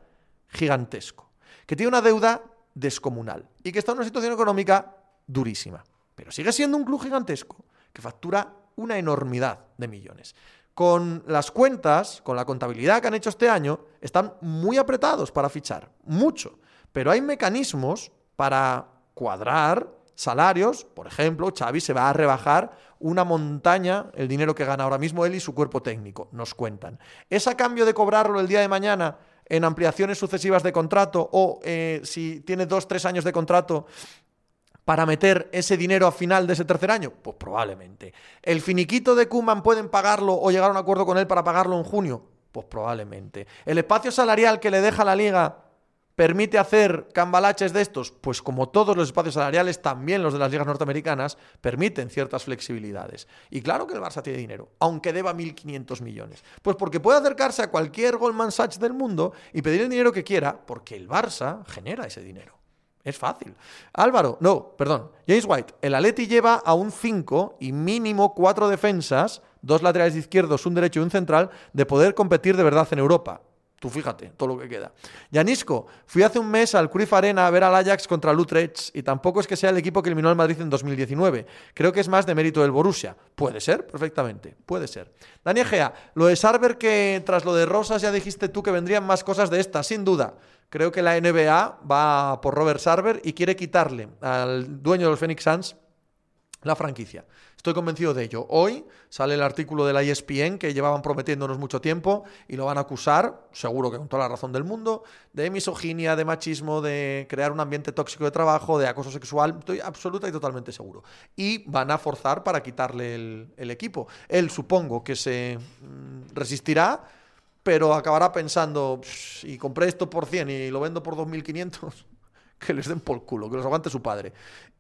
gigantesco, que tiene una deuda descomunal y que está en una situación económica durísima. Pero sigue siendo un club gigantesco que factura una enormidad de millones. Con las cuentas, con la contabilidad que han hecho este año, están muy apretados para fichar, mucho. Pero hay mecanismos para cuadrar salarios, por ejemplo, Xavi se va a rebajar una montaña el dinero que gana ahora mismo él y su cuerpo técnico, nos cuentan. ¿Es a cambio de cobrarlo el día de mañana en ampliaciones sucesivas de contrato o eh, si tiene dos, tres años de contrato para meter ese dinero a final de ese tercer año? Pues probablemente. ¿El finiquito de Kuman pueden pagarlo o llegar a un acuerdo con él para pagarlo en junio? Pues probablemente. ¿El espacio salarial que le deja la liga permite hacer cambalaches de estos? Pues como todos los espacios salariales, también los de las ligas norteamericanas, permiten ciertas flexibilidades. Y claro que el Barça tiene dinero, aunque deba 1.500 millones. Pues porque puede acercarse a cualquier Goldman Sachs del mundo y pedir el dinero que quiera, porque el Barça genera ese dinero. Es fácil. Álvaro, no, perdón. James White, el Atleti lleva a un 5 y mínimo 4 defensas, dos laterales izquierdos, un derecho y un central, de poder competir de verdad en Europa. Tú fíjate, todo lo que queda. Yanisco, fui hace un mes al Cruyff Arena a ver al Ajax contra el Utrecht y tampoco es que sea el equipo que eliminó al Madrid en 2019. Creo que es más de mérito del Borussia. Puede ser, perfectamente, puede ser. Dani Egea, lo de Sarver que tras lo de Rosas ya dijiste tú que vendrían más cosas de estas, sin duda. Creo que la NBA va por Robert Sarver y quiere quitarle al dueño de los Phoenix Suns la franquicia. Estoy convencido de ello. Hoy sale el artículo de la ESPN que llevaban prometiéndonos mucho tiempo y lo van a acusar, seguro que con toda la razón del mundo, de misoginia, de machismo, de crear un ambiente tóxico de trabajo, de acoso sexual. Estoy absoluta y totalmente seguro. Y van a forzar para quitarle el, equipo. Él supongo que se mm, resistirá, pero acabará pensando, y compré esto por 100 y lo vendo por 2.500 que les den por culo, que los aguante su padre.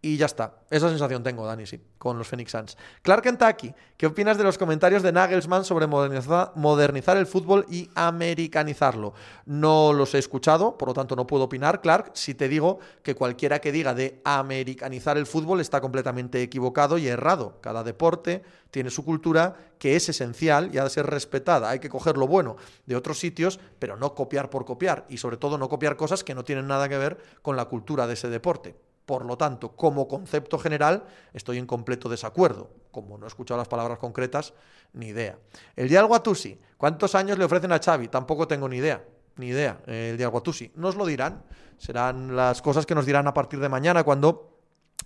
Y ya está. Esa sensación tengo, Dani, sí, con los Phoenix Suns. Clark Kentucky, ¿qué opinas de los comentarios de Nagelsmann sobre modernizar, modernizar, el fútbol y americanizarlo? No los he escuchado, por lo tanto no puedo opinar, Clark, si te digo que cualquiera que diga de americanizar el fútbol está completamente equivocado y errado. Cada deporte tiene su cultura que es esencial y ha de ser respetada. Hay que coger lo bueno de otros sitios, pero no copiar por copiar y sobre todo no copiar cosas que no tienen nada que ver con la cultura de ese deporte. Por lo tanto, como concepto general, estoy en completo desacuerdo. Como no he escuchado las palabras concretas, ni idea. El Dial Guatusi, ¿cuántos años le ofrecen a Xavi? Tampoco tengo ni idea. Ni idea. El Dial Guatusi. Nos lo dirán. Serán las cosas que nos dirán a partir de mañana cuando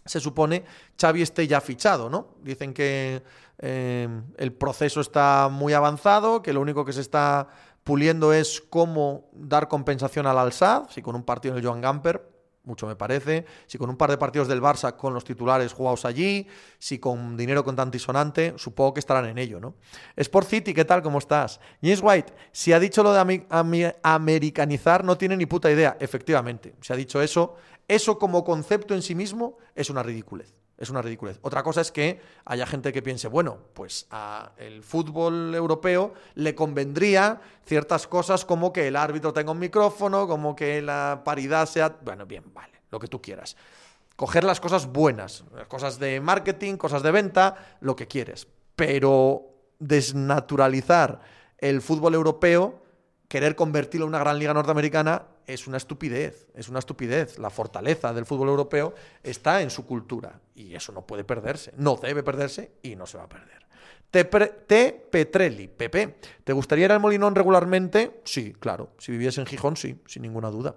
se supone Xavi esté ya fichado, ¿no? Dicen que eh, el proceso está muy avanzado, que lo único que se está puliendo es cómo dar compensación al Al-Sad, si con un partido en el Joan Gamper, mucho me parece. Si con un par de partidos del Barça con los titulares jugados allí, si con dinero con sonante, supongo que estarán en ello, ¿no? Sport City, ¿qué tal? ¿Cómo estás? James White, si ha dicho lo de americanizar, no tiene ni puta idea. Efectivamente, si ha dicho eso, eso como concepto en sí mismo es una ridiculez. Es una ridiculez. Otra cosa es que haya gente que piense, bueno, pues al fútbol europeo le convendría ciertas cosas como que el árbitro tenga un micrófono, como que la paridad sea... Bueno, bien, vale, lo que tú quieras. Coger las cosas buenas, cosas de marketing, cosas de venta, lo que quieres. Pero desnaturalizar el fútbol europeo, querer convertirlo en una gran liga norteamericana, es una estupidez, es una estupidez. La fortaleza del fútbol europeo está en su cultura y eso no puede perderse, no debe perderse y no se va a perder. T. Petrelli, Pepe, ¿te gustaría ir al Molinón regularmente? Sí, claro. Si viviese en Gijón, sí, sin ninguna duda.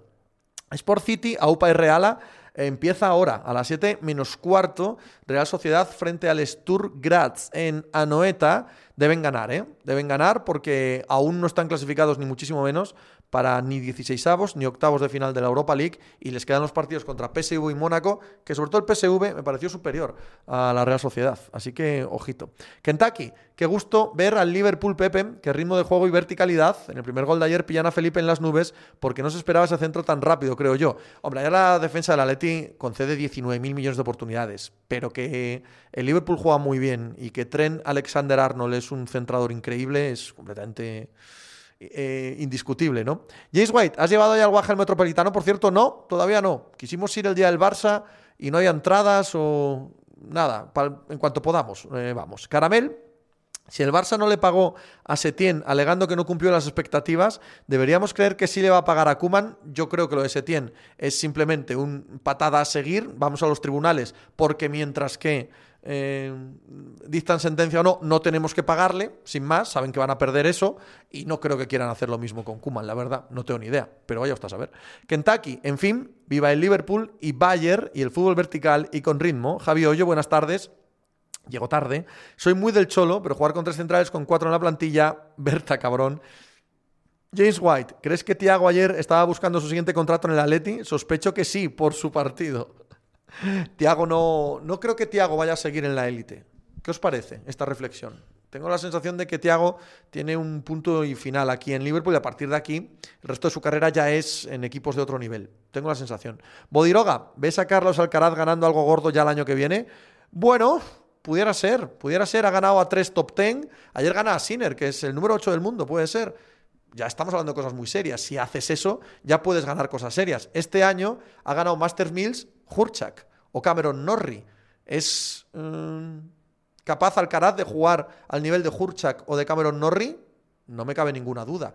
Sport City, AUPA y Reala empieza ahora, a las 7 menos cuarto, Real Sociedad frente al Stur Graz en Anoeta. Deben ganar, ¿eh? Deben ganar porque aún no están clasificados ni muchísimo menos para ni 16 avos ni octavos de final de la Europa League y les quedan los partidos contra PSV y Mónaco, que sobre todo el PSV me pareció superior a la Real Sociedad. Así que, ojito. Kentucky, qué gusto ver al Liverpool Pepe, que ritmo de juego y verticalidad. En el primer gol de ayer pillan a Felipe en las nubes porque no se esperaba ese centro tan rápido, creo yo. Hombre, ya la defensa del Atleti concede 19.000 millones de oportunidades, pero que el Liverpool juega muy bien y que Trent Alexander Arnold es un centrador increíble es completamente eh, indiscutible, ¿no? James White, ¿has llevado ya al Guaje al Metropolitano? Por cierto, no, todavía no. Quisimos ir el día del Barça y no hay entradas o nada, en cuanto podamos, eh, vamos. Caramel, si el Barça no le pagó a Setién alegando que no cumplió las expectativas, deberíamos creer que sí le va a pagar a Kuman. Yo creo que lo de Setién es simplemente un patada a seguir. Vamos a los tribunales, porque mientras que eh, dictan sentencia o no, no tenemos que pagarle, sin más, saben que van a perder eso y no creo que quieran hacer lo mismo con Kuman, la verdad, no tengo ni idea, pero vaya usted a saber. Kentucky, en fin, viva el Liverpool y Bayer y el fútbol vertical y con ritmo. Javi Hoyo, buenas tardes. Llego tarde. Soy muy del cholo, pero jugar con tres centrales con cuatro en la plantilla, Berta, cabrón. James White, ¿crees que Tiago ayer estaba buscando su siguiente contrato en el Atleti? Sospecho que sí, por su partido. Tiago no. No creo que Tiago vaya a seguir en la élite. ¿Qué os parece esta reflexión? Tengo la sensación de que Tiago tiene un punto y final aquí en Liverpool y a partir de aquí el resto de su carrera ya es en equipos de otro nivel. Tengo la sensación. Bodiroga, ¿ves a Carlos Alcaraz ganando algo gordo ya el año que viene? Bueno, pudiera ser, pudiera ser. Ha ganado a tres top ten. Ayer gana a Sinner, que es el número 8 del mundo, puede ser ya estamos hablando de cosas muy serias. Si haces eso, ya puedes ganar cosas serias. Este año ha ganado Masters Mills Hurchak o Cameron Norrie. ¿Es mm, capaz Alcaraz de jugar al nivel de Hurchak o de Cameron Norrie? No me cabe ninguna duda.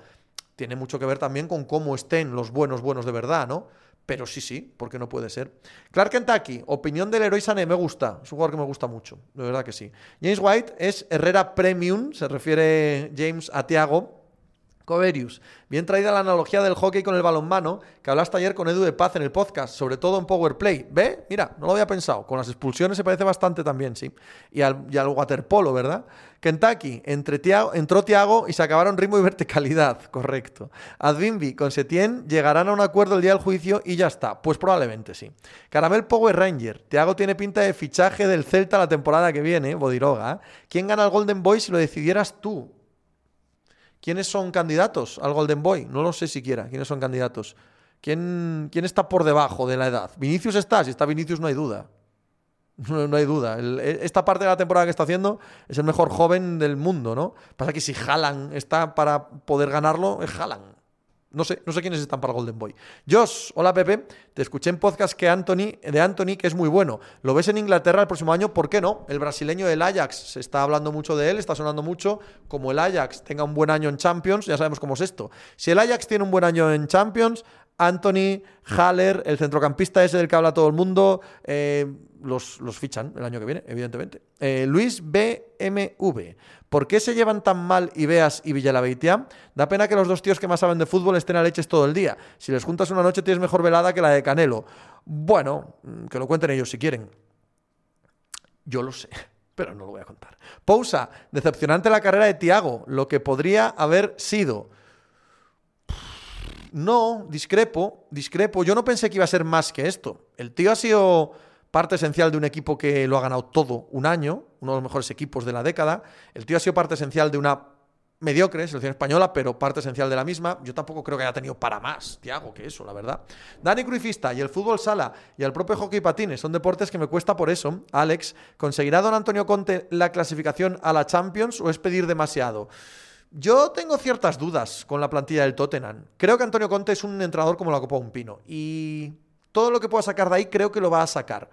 Tiene mucho que ver también con cómo estén los buenos buenos de verdad, ¿no? Pero sí, sí, porque no puede ser. Clark Kentucky, opinión del héroe Sané, me gusta. Es un jugador que me gusta mucho, de verdad que sí. James White es Herrera Premium, se refiere James a Tiago Coverius. Bien traída la analogía del hockey con el balonmano, que hablaste ayer con Edu de Paz en el podcast, sobre todo en Power Play. ¿Ve? Mira, no lo había pensado. Con las expulsiones se parece bastante también, sí. Y al, waterpolo, ¿verdad? Kentucky, entre entró Tiago y se acabaron ritmo y verticalidad, correcto. Advinbi, con Setien llegarán a un acuerdo el día del juicio y ya está. Pues probablemente sí. Caramel Power Ranger, Tiago tiene pinta de fichaje del Celta la temporada que viene, Bodiroga. ¿Quién gana el Golden Boy si lo decidieras tú? ¿Quiénes son candidatos al Golden Boy? No lo sé siquiera. ¿Quiénes son candidatos? ¿Quién, quién está por debajo de la edad? Vinicius está. Si está Vinicius, no hay duda. No, hay duda. esta parte de la temporada que está haciendo es el mejor joven del mundo, ¿no? Pasa que si Haaland está para poder ganarlo, es Haaland. No sé, no sé quiénes están para Golden Boy. Josh, hola Pepe, te escuché en podcast que Anthony, de Anthony, que es muy bueno. ¿Lo ves en Inglaterra el próximo año? ¿Por qué no? El brasileño del Ajax, se está hablando mucho de él, está sonando mucho. Como el Ajax tenga un buen año en Champions, ya sabemos cómo es esto. Si el Ajax tiene un buen año en Champions, Anthony, Haller, el centrocampista ese del que habla todo el mundo, eh, los, fichan el año que viene, evidentemente. Eh, Luis BMV. ¿Por qué se llevan tan mal Ibeas y Villalabeitia? Da pena que los dos tíos que más saben de fútbol estén a leches todo el día. Si les juntas una noche tienes mejor velada que la de Canelo. Bueno, mm, que lo cuenten ellos si quieren. Yo lo sé, pero no lo voy a contar. Pousa, decepcionante la carrera de Tiago, lo que podría haber sido. No, discrepo, discrepo. Yo no pensé que iba a ser más que esto. El tío ha sido parte esencial de un equipo que lo ha ganado todo un año, uno de los mejores equipos de la década. El tío ha sido parte esencial de una mediocre selección española, pero parte esencial de la misma. Yo tampoco creo que haya tenido para más, Tiago, que eso, la verdad. Dani Cruifista y el fútbol sala y el propio hockey patines son deportes que me cuesta por eso. Alex, ¿conseguirá don Antonio Conte la clasificación a la Champions o es pedir demasiado? Yo tengo ciertas dudas con la plantilla del Tottenham. Creo que Antonio Conte es un entrenador como la Copa Un Pino. Y todo lo que pueda sacar de ahí creo que lo va a sacar.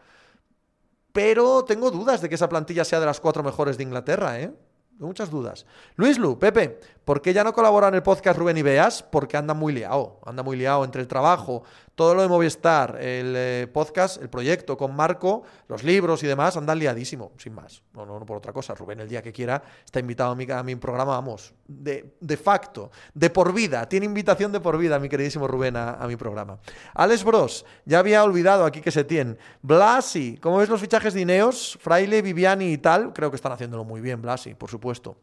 Pero tengo dudas de que esa plantilla sea de las cuatro mejores de Inglaterra, ¿eh? muchas dudas. Luis Lu, Pepe, ¿por qué ya no colabora en el podcast Rubén y Beas? Porque anda muy liado, anda muy liado entre el trabajo, todo lo de Movistar, el eh, podcast, el proyecto con Marco, los libros y demás, anda liadísimo, sin más. No, no, no por otra cosa. Rubén, el día que quiera, está invitado a mi, a mi programa, vamos, de, de, facto, de por vida. Tiene invitación de por vida, mi queridísimo Rubén, a, a mi programa. Alex Bros, ya había olvidado aquí que se tiene. Blasi, ¿cómo ves los fichajes de Ineos? Fraile, Viviani y tal. Creo que están haciéndolo muy bien, Blasi, por supuesto.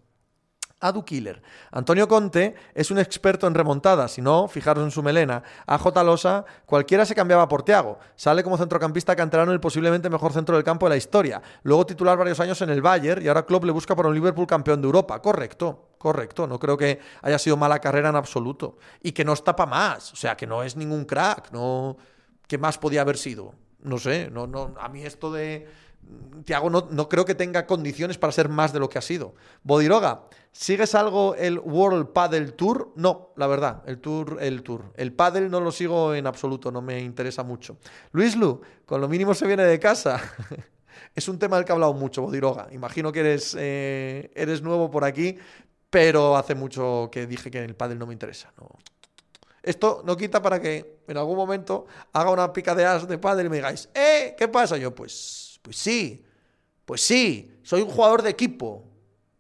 Adu Killer. Antonio Conte es un experto en remontadas, si no, fijaros en su melena. A J. Losa, cualquiera se cambiaba por Tiago. Sale como centrocampista canterano el posiblemente mejor centro del campo de la historia. Luego titular varios años en el Bayern y ahora Klopp le busca por un Liverpool campeón de Europa. Correcto, correcto. No creo que haya sido mala carrera en absoluto. Y que no está para más. O sea, que no es ningún crack. No... ¿Qué más podía haber sido? No sé, no, no, a mí esto de Tiago no, no, creo que tenga condiciones para ser más de lo que ha sido. Bodiroga, ¿sigues algo el World Paddle Tour? No, la verdad, el Tour, el Tour. El Paddle no lo sigo en absoluto, no me interesa mucho. Luis Lu, con lo mínimo se viene de casa. es un tema del que he hablado mucho, Bodiroga. Imagino que eres, eh, eres nuevo por aquí, pero hace mucho que dije que el Paddle no me interesa. Esto no quita para que en algún momento haga una pica de as de Paddle y me digáis, ¡eh! ¿Qué pasa? Yo, pues pues sí, Pues sí, soy un jugador de equipo.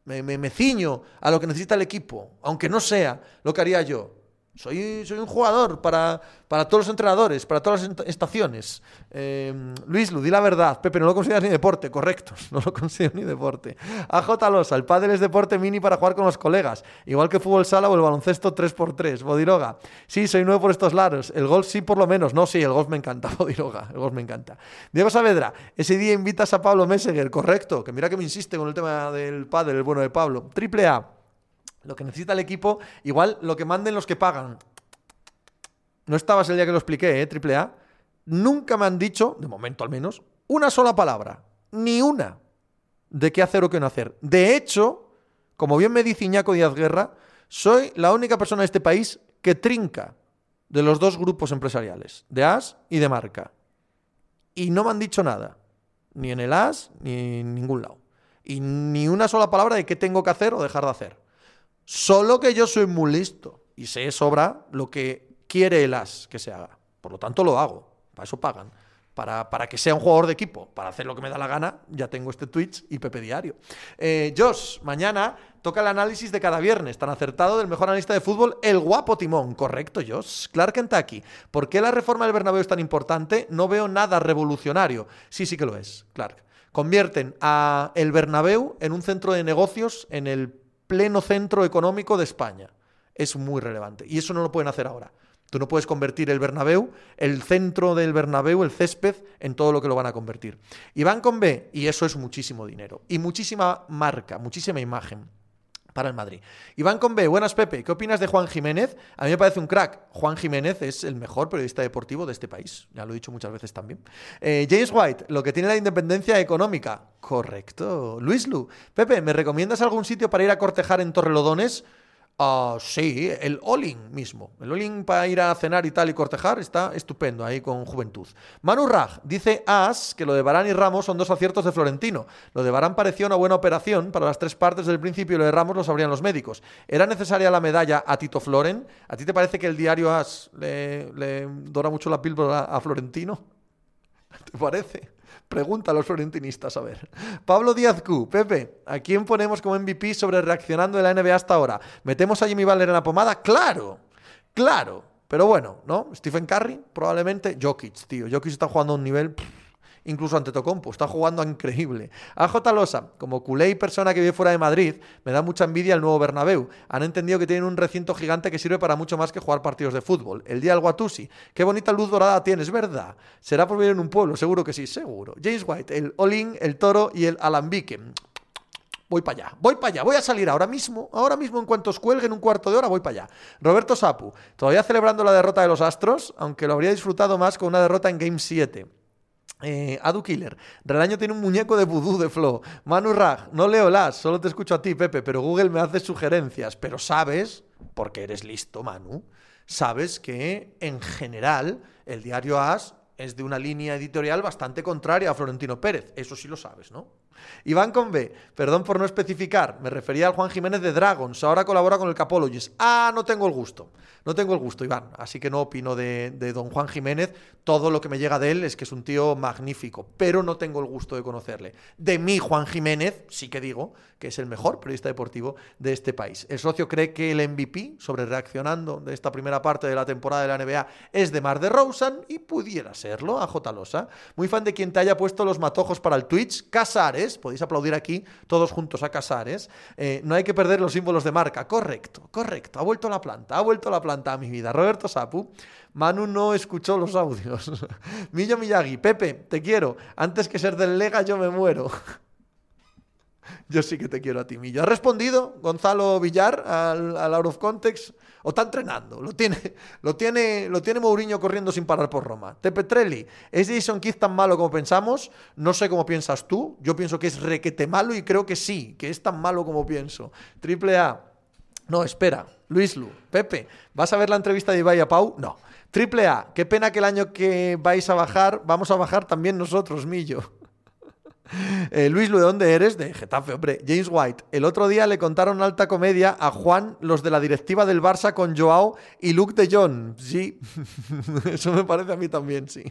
Me, me, me ciño a lo que necesita el equipo, aunque no sea lo que haría yo. Soy, soy un jugador para, para todos los entrenadores, para todas las estaciones. Eh, Luis Lu, di la verdad. Pepe, no lo consideras ni deporte. Correcto, no lo considero ni deporte. AJ Losa, el pádel es deporte mini para jugar con los colegas. Igual que fútbol sala o el baloncesto 3x3. Bodiroga, sí, soy nuevo por estos lados. El golf sí, por lo menos. No, sí, el golf me encanta, Bodiroga. El golf me encanta. Diego Saavedra, ese día invitas a Pablo Meseguer. Correcto, que mira que me insiste con el tema del pádel, el bueno de Pablo. Triple A lo que necesita el equipo, igual lo que manden los que pagan. No estabas el día que lo expliqué, ¿eh? Triple A. Nunca me han dicho, de momento al menos, una sola palabra, ni una, de qué hacer o qué no hacer. De hecho, como bien me dice Iñaco Díaz Guerra, soy la única persona de este país que trinca de los dos grupos empresariales, de AS y de Marca. Y no me han dicho nada, ni en el AS ni en ningún lado. Y ni una sola palabra de qué tengo que hacer o dejar de hacer. Solo que yo soy muy listo y sé sobra lo que quiere el as que se haga. Por lo tanto, lo hago. Para eso pagan. Para, para, que sea un jugador de equipo, para hacer lo que me da la gana, ya tengo este Twitch y Pepe Diario. Eh, Josh, mañana toca el análisis de cada viernes, tan acertado del mejor analista de fútbol, el guapo Timón. Correcto, Josh. Clark Kentucky. ¿Por qué la reforma del Bernabéu es tan importante? No veo nada revolucionario. Sí, sí que lo es, Clark. Convierten a el Bernabéu en un centro de negocios en el pleno centro económico de España. Es muy relevante. Y eso no lo pueden hacer ahora. Tú no puedes convertir el Bernabéu, el centro del Bernabéu, el césped, en todo lo que lo van a convertir. Y van con B, y eso es muchísimo dinero. Y muchísima marca, muchísima imagen para el Madrid. Iván con B, buenas Pepe, ¿qué opinas de Juan Jiménez? A mí me parece un crack. Juan Jiménez es el mejor periodista deportivo de este país, ya lo he dicho muchas veces también. Eh, James White, lo que tiene la independencia económica. Correcto. Luis Lu, Pepe, ¿me recomiendas algún sitio para ir a cortejar en Torrelodones? Uh, sí, el Olin mismo. El Olin para ir a cenar y tal y cortejar está estupendo ahí con juventud. Manu Raj dice As que lo de Barán y Ramos son dos aciertos de Florentino. Lo de Barán pareció una buena operación para las tres partes del principio y lo de Ramos lo sabrían los médicos. ¿Era necesaria la medalla a Tito Floren? ¿A ti te parece que el diario As le, le dora mucho la píldora a Florentino? ¿Te parece? Pregunta a los florentinistas, a ver. Pablo Díaz Q, Pepe, ¿a quién ponemos como MVP sobre reaccionando de la NBA hasta ahora? ¿Metemos a Jimmy Butler en la pomada? ¡Claro! ¡Claro! Pero bueno, ¿no? Stephen Curry, probablemente. Jokic, tío. Jokic está jugando a un nivel incluso ante Tocompo. Está jugando increíble. AJ Losa, como culé y persona que vive fuera de Madrid, me da mucha envidia el nuevo Bernabéu. Han entendido que tienen un recinto gigante que sirve para mucho más que jugar partidos de fútbol. El día del Guatusi. Qué bonita luz dorada tienes, ¿verdad? ¿Será por vivir en un pueblo? Seguro que sí, seguro. James White, el Olin, el Toro y el Alambique. Voy para allá, voy para allá, voy a salir ahora mismo, ahora mismo en cuanto os cuelguen un cuarto de hora, voy para allá. Roberto Sapu, todavía celebrando la derrota de los Astros, aunque lo habría disfrutado más con una derrota en Game 7. Eh, Adu Killer, Relaño tiene un muñeco de vudú de Flow. Manu Rag, no leo las, solo te escucho a ti, Pepe, pero Google me hace sugerencias. Pero sabes, porque eres listo, Manu, sabes que en general el diario As es de una línea editorial bastante contraria a Florentino Pérez. Eso sí lo sabes, ¿no? Iván con B, perdón por no especificar, me refería al Juan Jiménez de Dragons, ahora colabora con el Capologist. Ah, no tengo el gusto, no tengo el gusto, Iván, así que no opino de, don Juan Jiménez, todo lo que me llega de él es que es un tío magnífico, pero no tengo el gusto de conocerle. De mí, Juan Jiménez, sí que digo que es el mejor periodista deportivo de este país. El socio cree que el MVP, sobre reaccionando de esta primera parte de la temporada de la NBA, es de Mar de Rosen y pudiera serlo, a J. Losa. Muy fan de quien te haya puesto los matojos para el Twitch, Casares podéis aplaudir aquí todos juntos a Casares. Eh, no hay que perder los símbolos de marca. Correcto, correcto. Ha vuelto la planta, ha vuelto la planta a mi vida. Roberto Sapu. Manu no escuchó los audios. Millo Miyagi, Pepe, te quiero. Antes que ser del Lega, yo me muero. Yo sí que te quiero a ti, Millo. ¿Ha respondido Gonzalo Villar al, Out of Context? ¿O está entrenando? Lo tiene, lo tiene, lo tiene Mourinho corriendo sin parar por Roma. Te Petrelli, ¿es Jason Kidd tan malo como pensamos? No sé cómo piensas tú. Yo pienso que es requete malo y creo que sí, que es tan malo como pienso. Triple A. No, espera. Luis Lu. Pepe, ¿vas a ver la entrevista de Ibai a Pau? No. Triple A. Qué pena que el año que vais a bajar, vamos a bajar también nosotros, Millo. Eh, Luis, ¿de dónde eres? De Getafe, hombre. James White. El otro día le contaron alta comedia a Juan los de la directiva del Barça con Joao y Luke de John. Sí, eso me parece a mí también, sí.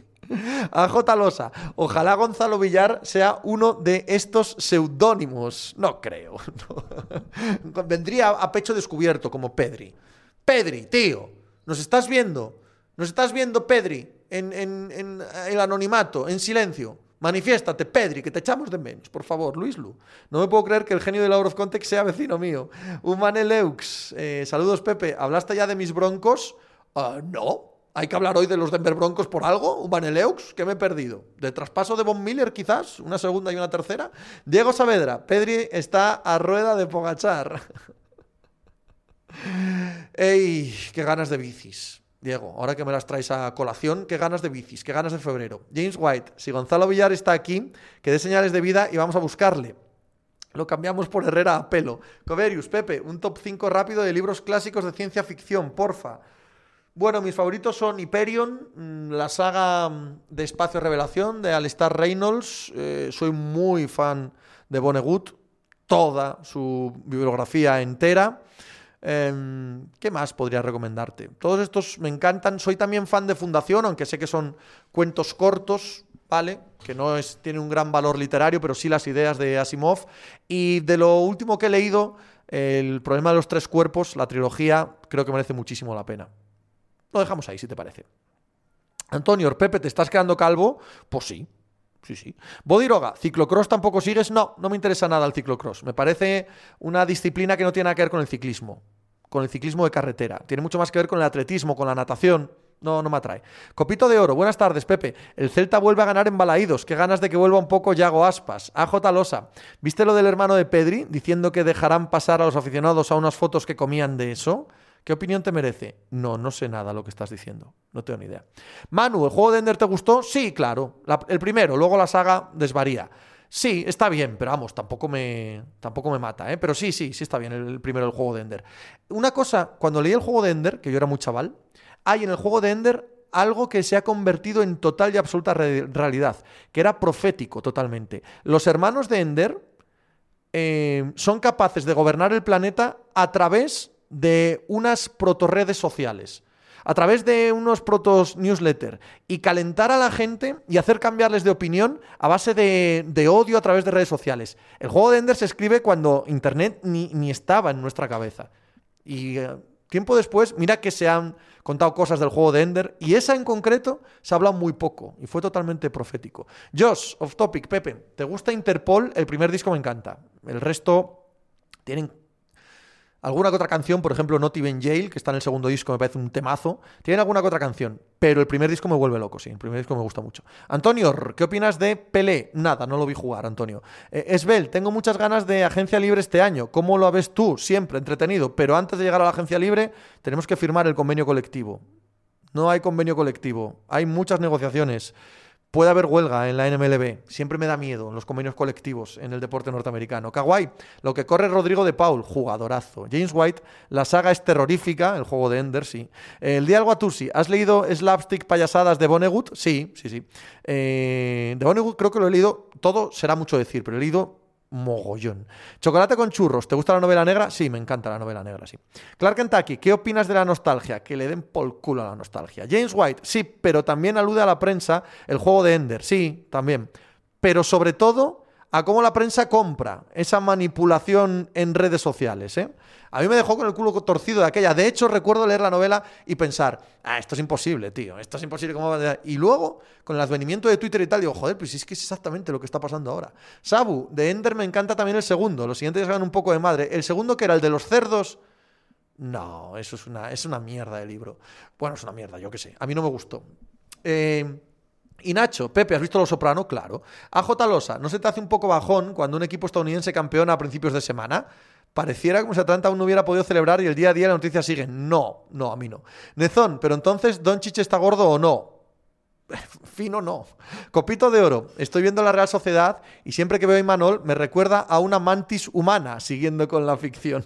A J. Losa. Ojalá Gonzalo Villar sea uno de estos seudónimos. No creo. Vendría a pecho descubierto como Pedri. Pedri, tío. ¿Nos estás viendo? ¿Nos estás viendo, Pedri? En el anonimato, en silencio. Manifiéstate, Pedri, que te echamos de menos, por favor, Luis Lu. No me puedo creer que el genio de la of Context sea vecino mío. Humaneleux, eh, saludos, Pepe. ¿Hablaste ya de mis broncos? Ah, no. ¿Hay que hablar hoy de los Denver Broncos por algo? Humaneleux, ¿qué me he perdido? ¿De traspaso de Von Miller, quizás? ¿Una segunda y una tercera? Diego Saavedra, Pedri está a rueda de Pogachar. ¡Ey! ¡Qué ganas de bicis! Diego, ahora que me las traes a colación, qué ganas de bicis, qué ganas de febrero. James White, si Gonzalo Villar está aquí, que dé señales de vida y vamos a buscarle. Lo cambiamos por Herrera a pelo. Coverius, Pepe, un top 5 rápido de libros clásicos de ciencia ficción, porfa. Bueno, mis favoritos son Hyperion, mm, la saga mm, de Espacio Revelación de Alistair Reynolds. Eh, soy muy fan de Vonnegut, toda su bibliografía entera. Em, ¿Qué más podría recomendarte? Todos estos me encantan. Soy también fan de Fundación, aunque sé que son cuentos cortos, ¿vale? Que no tiene un gran valor literario, pero sí las ideas de Asimov. Y de lo último que he leído, El problema de los tres cuerpos, la trilogía, creo que merece muchísimo la pena. Lo dejamos ahí, si te parece. Antonio, Pepe, ¿te estás quedando calvo? Pues sí, Sí, sí. Bodiroga, ¿ciclocross tampoco sigues? No, no me interesa nada el ciclocross. Me parece una disciplina que no tiene nada que ver con el ciclismo con el ciclismo de carretera. Tiene mucho más que ver con el atletismo, con la natación. No, no me atrae. Copito de oro, buenas tardes, Pepe. El Celta vuelve a ganar en Balaídos. Qué ganas de que vuelva un poco Yago Aspas. AJ Losa, ¿viste lo del hermano de Pedri diciendo que dejarán pasar a los aficionados a unas fotos que comían de eso? ¿Qué opinión te merece? No, no sé nada lo que estás diciendo. No tengo ni idea. Manu, ¿el juego de Ender te gustó? Sí, claro. el primero, luego la saga desvaría. Sí, está bien, pero vamos, tampoco me, tampoco me mata, ¿eh? Pero sí, sí, sí está bien el, primero, el juego de Ender. Una cosa, cuando leí el juego de Ender, que yo era muy chaval, hay en el juego de Ender algo que se ha convertido en total y absoluta realidad, que era profético totalmente. Los hermanos de Ender eh, son capaces de gobernar el planeta a través de unas protorredes sociales a través de unos protos newsletter y calentar a la gente y hacer cambiarles de opinión a base de, odio a través de redes sociales. El juego de Ender se escribe cuando Internet ni, estaba en nuestra cabeza. Y eh, tiempo después, mira que se han contado cosas del juego de Ender y esa en concreto se ha hablado muy poco y fue totalmente profético. Josh, off topic, Pepe, ¿te gusta Interpol? El primer disco me encanta. El resto tienen Alguna que otra canción, por ejemplo, Not Even Jail, que está en el segundo disco, me parece un temazo. Tienen alguna que otra canción, pero el primer disco me vuelve loco, sí. El primer disco me gusta mucho. Antonio, ¿qué opinas de Pelé? Nada, no lo vi jugar, Antonio. Eh, Esbel, tengo muchas ganas de agencia libre este año. ¿Cómo lo ves tú? Siempre, entretenido. Pero antes de llegar a la agencia libre, tenemos que firmar el convenio colectivo. No hay convenio colectivo. Hay muchas negociaciones. Puede haber huelga en la NMLB. Siempre me da miedo en los convenios colectivos en el deporte norteamericano. Kawhi, lo que corre Rodrigo de Paul, jugadorazo. James White, la saga es terrorífica, el juego de Ender, sí. El Dialgo Atusi, ¿has leído Slapstick Payasadas de Vonnegut? Sí, sí, sí. Eh, de Vonnegut creo que lo he leído, todo será mucho decir, pero he leído mogollón. Chocolate con churros, ¿te gusta la novela negra? Sí, me encanta la novela negra, sí. Clark Kentucky, ¿qué opinas de la nostalgia? Que le den por culo a la nostalgia. James White, sí, pero también alude a la prensa el juego de Ender, sí, también. Pero sobre todo a cómo la prensa compra esa manipulación en redes sociales. ¿eh? A mí me dejó con el culo torcido de aquella. De hecho, recuerdo leer la novela y pensar, ah, esto es imposible, tío, esto es imposible. ¿cómo Y luego, con el advenimiento de Twitter y tal, digo, joder, pues es que es exactamente lo que está pasando ahora. Sabu, de Ender me encanta también el segundo. Los siguientes ya un poco de madre. El segundo, que era el de los cerdos. No, eso es una, es una mierda de libro. Bueno, es una mierda, yo qué sé. A mí no me gustó. Eh, y Nacho, Pepe, ¿has visto Los Soprano? Claro. AJ Losa, ¿no se te hace un poco bajón cuando un equipo estadounidense campeona a principios de semana? Pareciera como si Atlanta aún no hubiera podido celebrar y el día a día la noticia sigue. No, no, a mí no. Nezón, pero entonces, ¿Don Chiche está gordo o no? Fino no. Copito de oro. Estoy viendo la Real Sociedad y siempre que veo a Imanol me recuerda a una mantis humana, siguiendo con la ficción.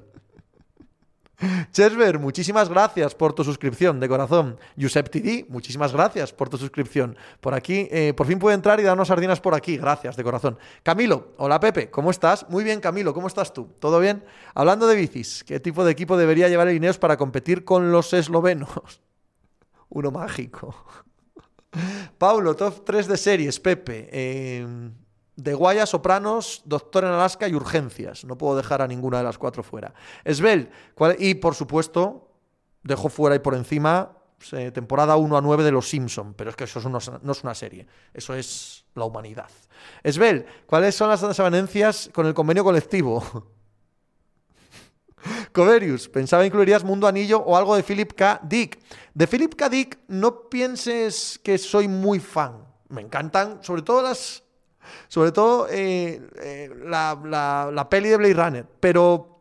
Chesver, muchísimas gracias por tu suscripción de corazón. Giuseppe TD, muchísimas gracias por tu suscripción. Por aquí, eh, por fin puede entrar y darnos sardinas por aquí. Gracias de corazón. Camilo, hola Pepe, ¿cómo estás? Muy bien, Camilo, ¿cómo estás tú? ¿Todo bien? Hablando de bicis, ¿qué tipo de equipo debería llevar el Ineos para competir con los eslovenos? Uno mágico. Paulo, top 3 de series, Pepe. Eh, de Guaya, Sopranos, Doctor en Alaska y Urgencias. No puedo dejar a ninguna de las cuatro fuera. Esbel, y por supuesto, dejo fuera y por encima temporada 1 a 9 de Los Simpson, pero es que eso no es una serie, eso es la humanidad. Esbel, ¿cuáles son las desavenencias con el convenio colectivo? Coverius, pensaba incluirías Mundo Anillo o algo de Philip K. Dick. De Philip K. Dick, no pienses que soy muy fan. Me encantan, sobre todo las. Sobre todo eh, eh, la, la peli de Blade Runner. Pero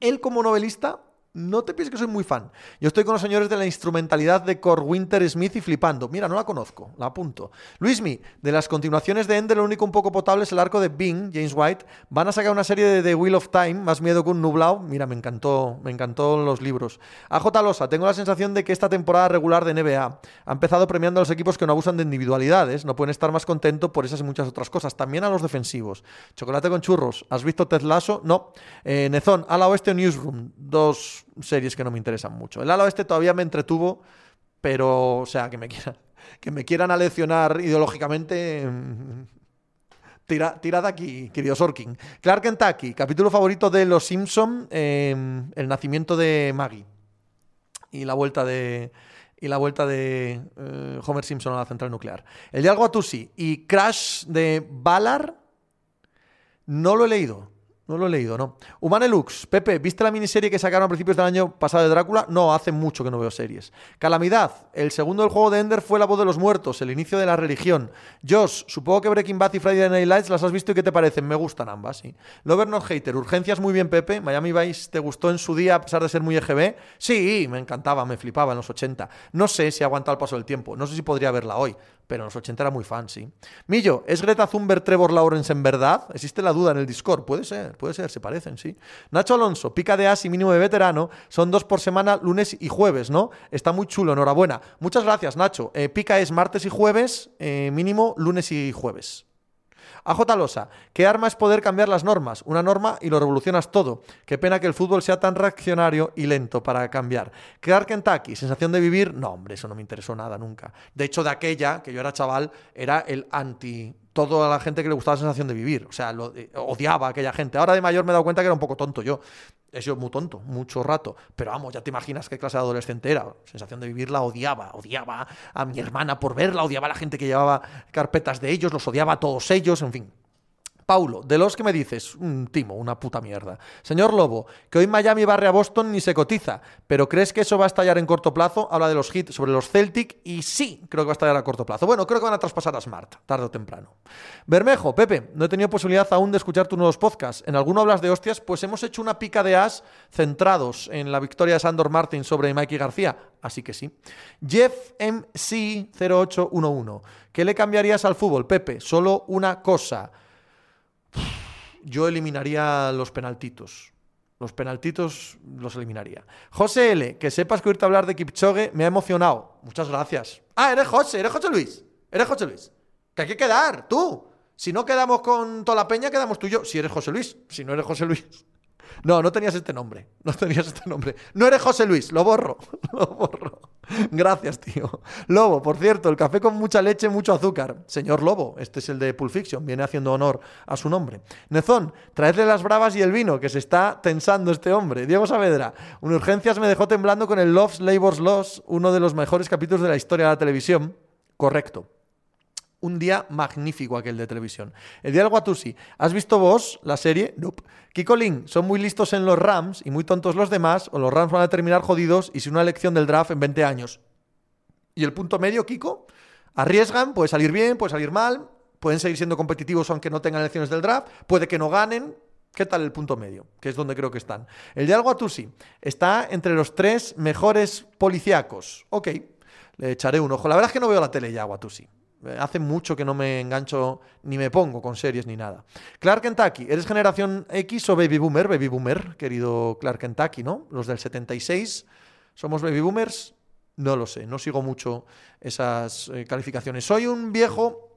él como novelista no te pienses que soy muy fan. Yo estoy con los señores de la instrumentalidad de Winter Smith y flipando. Mira, no la conozco, la apunto. Luismi, de las continuaciones de Ender, lo único un poco potable es el arco de Bing, James White. Van a sacar una serie de The Wheel of Time, más miedo que un nublado. Mira, me encantó, me encantó los libros. AJ Losa, tengo la sensación de que esta temporada regular de NBA ha empezado premiando a los equipos que no abusan de individualidades. No pueden estar más contentos por esas y muchas otras cosas. También a los defensivos. Chocolate con churros. ¿Has visto Ted Lasso? No. Eh, Nezón, a la oeste Newsroom. Dos series que no me interesan mucho. El ala oeste todavía me entretuvo, pero, o sea, que me quieran, que me quieran aleccionar ideológicamente. Mm, tira, tirad aquí, querido Sorkin. Clark Kentucky, capítulo favorito de Los Simpson, em, el nacimiento de Maggie y la vuelta de y la vuelta de eh, Homer Simpson a la central nuclear. El diálogo a Tusi y Crash de Ballard no lo he leído. No lo he leído, no. Humanelux, Pepe, ¿viste la miniserie que sacaron a principios del año pasado de Drácula? No, hace mucho que no veo series. Calamidad, el segundo del juego de Ender fue La voz de los muertos, el inicio de la religión. Josh, supongo que Breaking Bad y Friday Night Lights las has visto y qué te parecen. Me gustan ambas, sí. Lover Not Hater, Urgencias muy bien, Pepe. Miami Vice, ¿te gustó en su día a pesar de ser muy EGB? Sí, me encantaba, me flipaba en los 80. No sé si ha aguantado el paso del tiempo, no sé si podría verla hoy pero en los 80 era muy fan, sí. Millo, ¿es Greta Thunberg Trevor Lawrence en verdad? Existe la duda en el Discord. Puede ser, puede ser, se parecen, sí. Nacho Alonso, pica de as y mínimo de veterano. Son dos por semana, lunes y jueves, ¿no? Está muy chulo, enhorabuena. Muchas gracias, Nacho. Eh, pica es martes y jueves, eh, mínimo lunes y jueves. AJ Losa, ¿qué arma es poder cambiar las normas? Una norma y lo revolucionas todo. Qué pena que el fútbol sea tan reaccionario y lento para cambiar. Crear Kentucky, sensación de vivir, no, hombre, eso no me interesó nada nunca. De hecho, de aquella, que yo era chaval, era el anti toda la gente que le gustaba la sensación de vivir. O sea, lo, eh, odiaba a aquella gente. Ahora de mayor me he dado cuenta que era un poco tonto yo. He sido muy tonto, mucho rato. Pero vamos, ya te imaginas qué clase de adolescente era. Sensación de vivir la odiaba. Odiaba a mi hermana por verla, odiaba a la gente que llevaba carpetas de ellos, los odiaba a todos ellos, en fin. Paulo, de los que me dices, un timo, una puta mierda. Señor Lobo, que hoy Miami barre a Boston ni se cotiza, pero ¿crees que eso va a estallar en corto plazo? Habla de los hits sobre los Celtic y sí, creo que va a estallar a corto plazo. Bueno, creo que van a traspasar a Smart, tarde o temprano. Bermejo, Pepe, no he tenido posibilidad aún de escuchar tus nuevos podcasts. En alguno hablas de hostias, pues hemos hecho una pica de as centrados en la victoria de Sandor Martin sobre Mikey García, así que sí. Jeff MC0811, ¿qué le cambiarías al fútbol, Pepe? Solo una cosa yo eliminaría los penaltitos. Los penaltitos los eliminaría. José L., que sepas que ahorita hablar de Kipchoge me ha emocionado. Muchas gracias. Ah, eres José, eres José Luis. Eres José Luis. Que hay que quedar, tú. Si no quedamos con toda la peña, quedamos tú y yo. Si eres José Luis. Si no eres José Luis. No, no tenías este nombre. No tenías este nombre. No eres José Luis, lo borro. Lo borro. Gracias, tío. Lobo, por cierto, el café con mucha leche, mucho azúcar. Señor Lobo, este es el de Pulp Fiction, viene haciendo honor a su nombre. Nezón, traedle las bravas y el vino, que se está tensando este hombre. Diego Saavedra, un urgencias me dejó temblando con el Love's Labor's Loss, uno de los mejores capítulos de la historia de la televisión. Correcto un día magnífico aquel de televisión. El día del Guatusi. ¿Has visto vos la serie? Nope. Kiko Lin, son muy listos en los Rams y muy tontos los demás, o los Rams van a terminar jodidos y sin una elección del draft en 20 años. Y el punto medio, Kiko, arriesgan, puede salir bien, puede salir mal, pueden seguir siendo competitivos aunque no tengan elecciones del draft, puede que no ganen. ¿Qué tal el punto medio? Que es donde creo que están. El de Guatusi está entre los tres mejores policíacos. Ok, le echaré un ojo. La verdad es que no veo la tele ya, Guatusi Hace mucho que no me engancho ni me pongo con series ni nada. Clark Kentucky, ¿eres generación X o baby boomer? Baby boomer, querido Clark Kentucky, ¿no? Los del 76, ¿somos baby boomers? No lo sé, no sigo mucho esas eh, calificaciones. Soy un viejo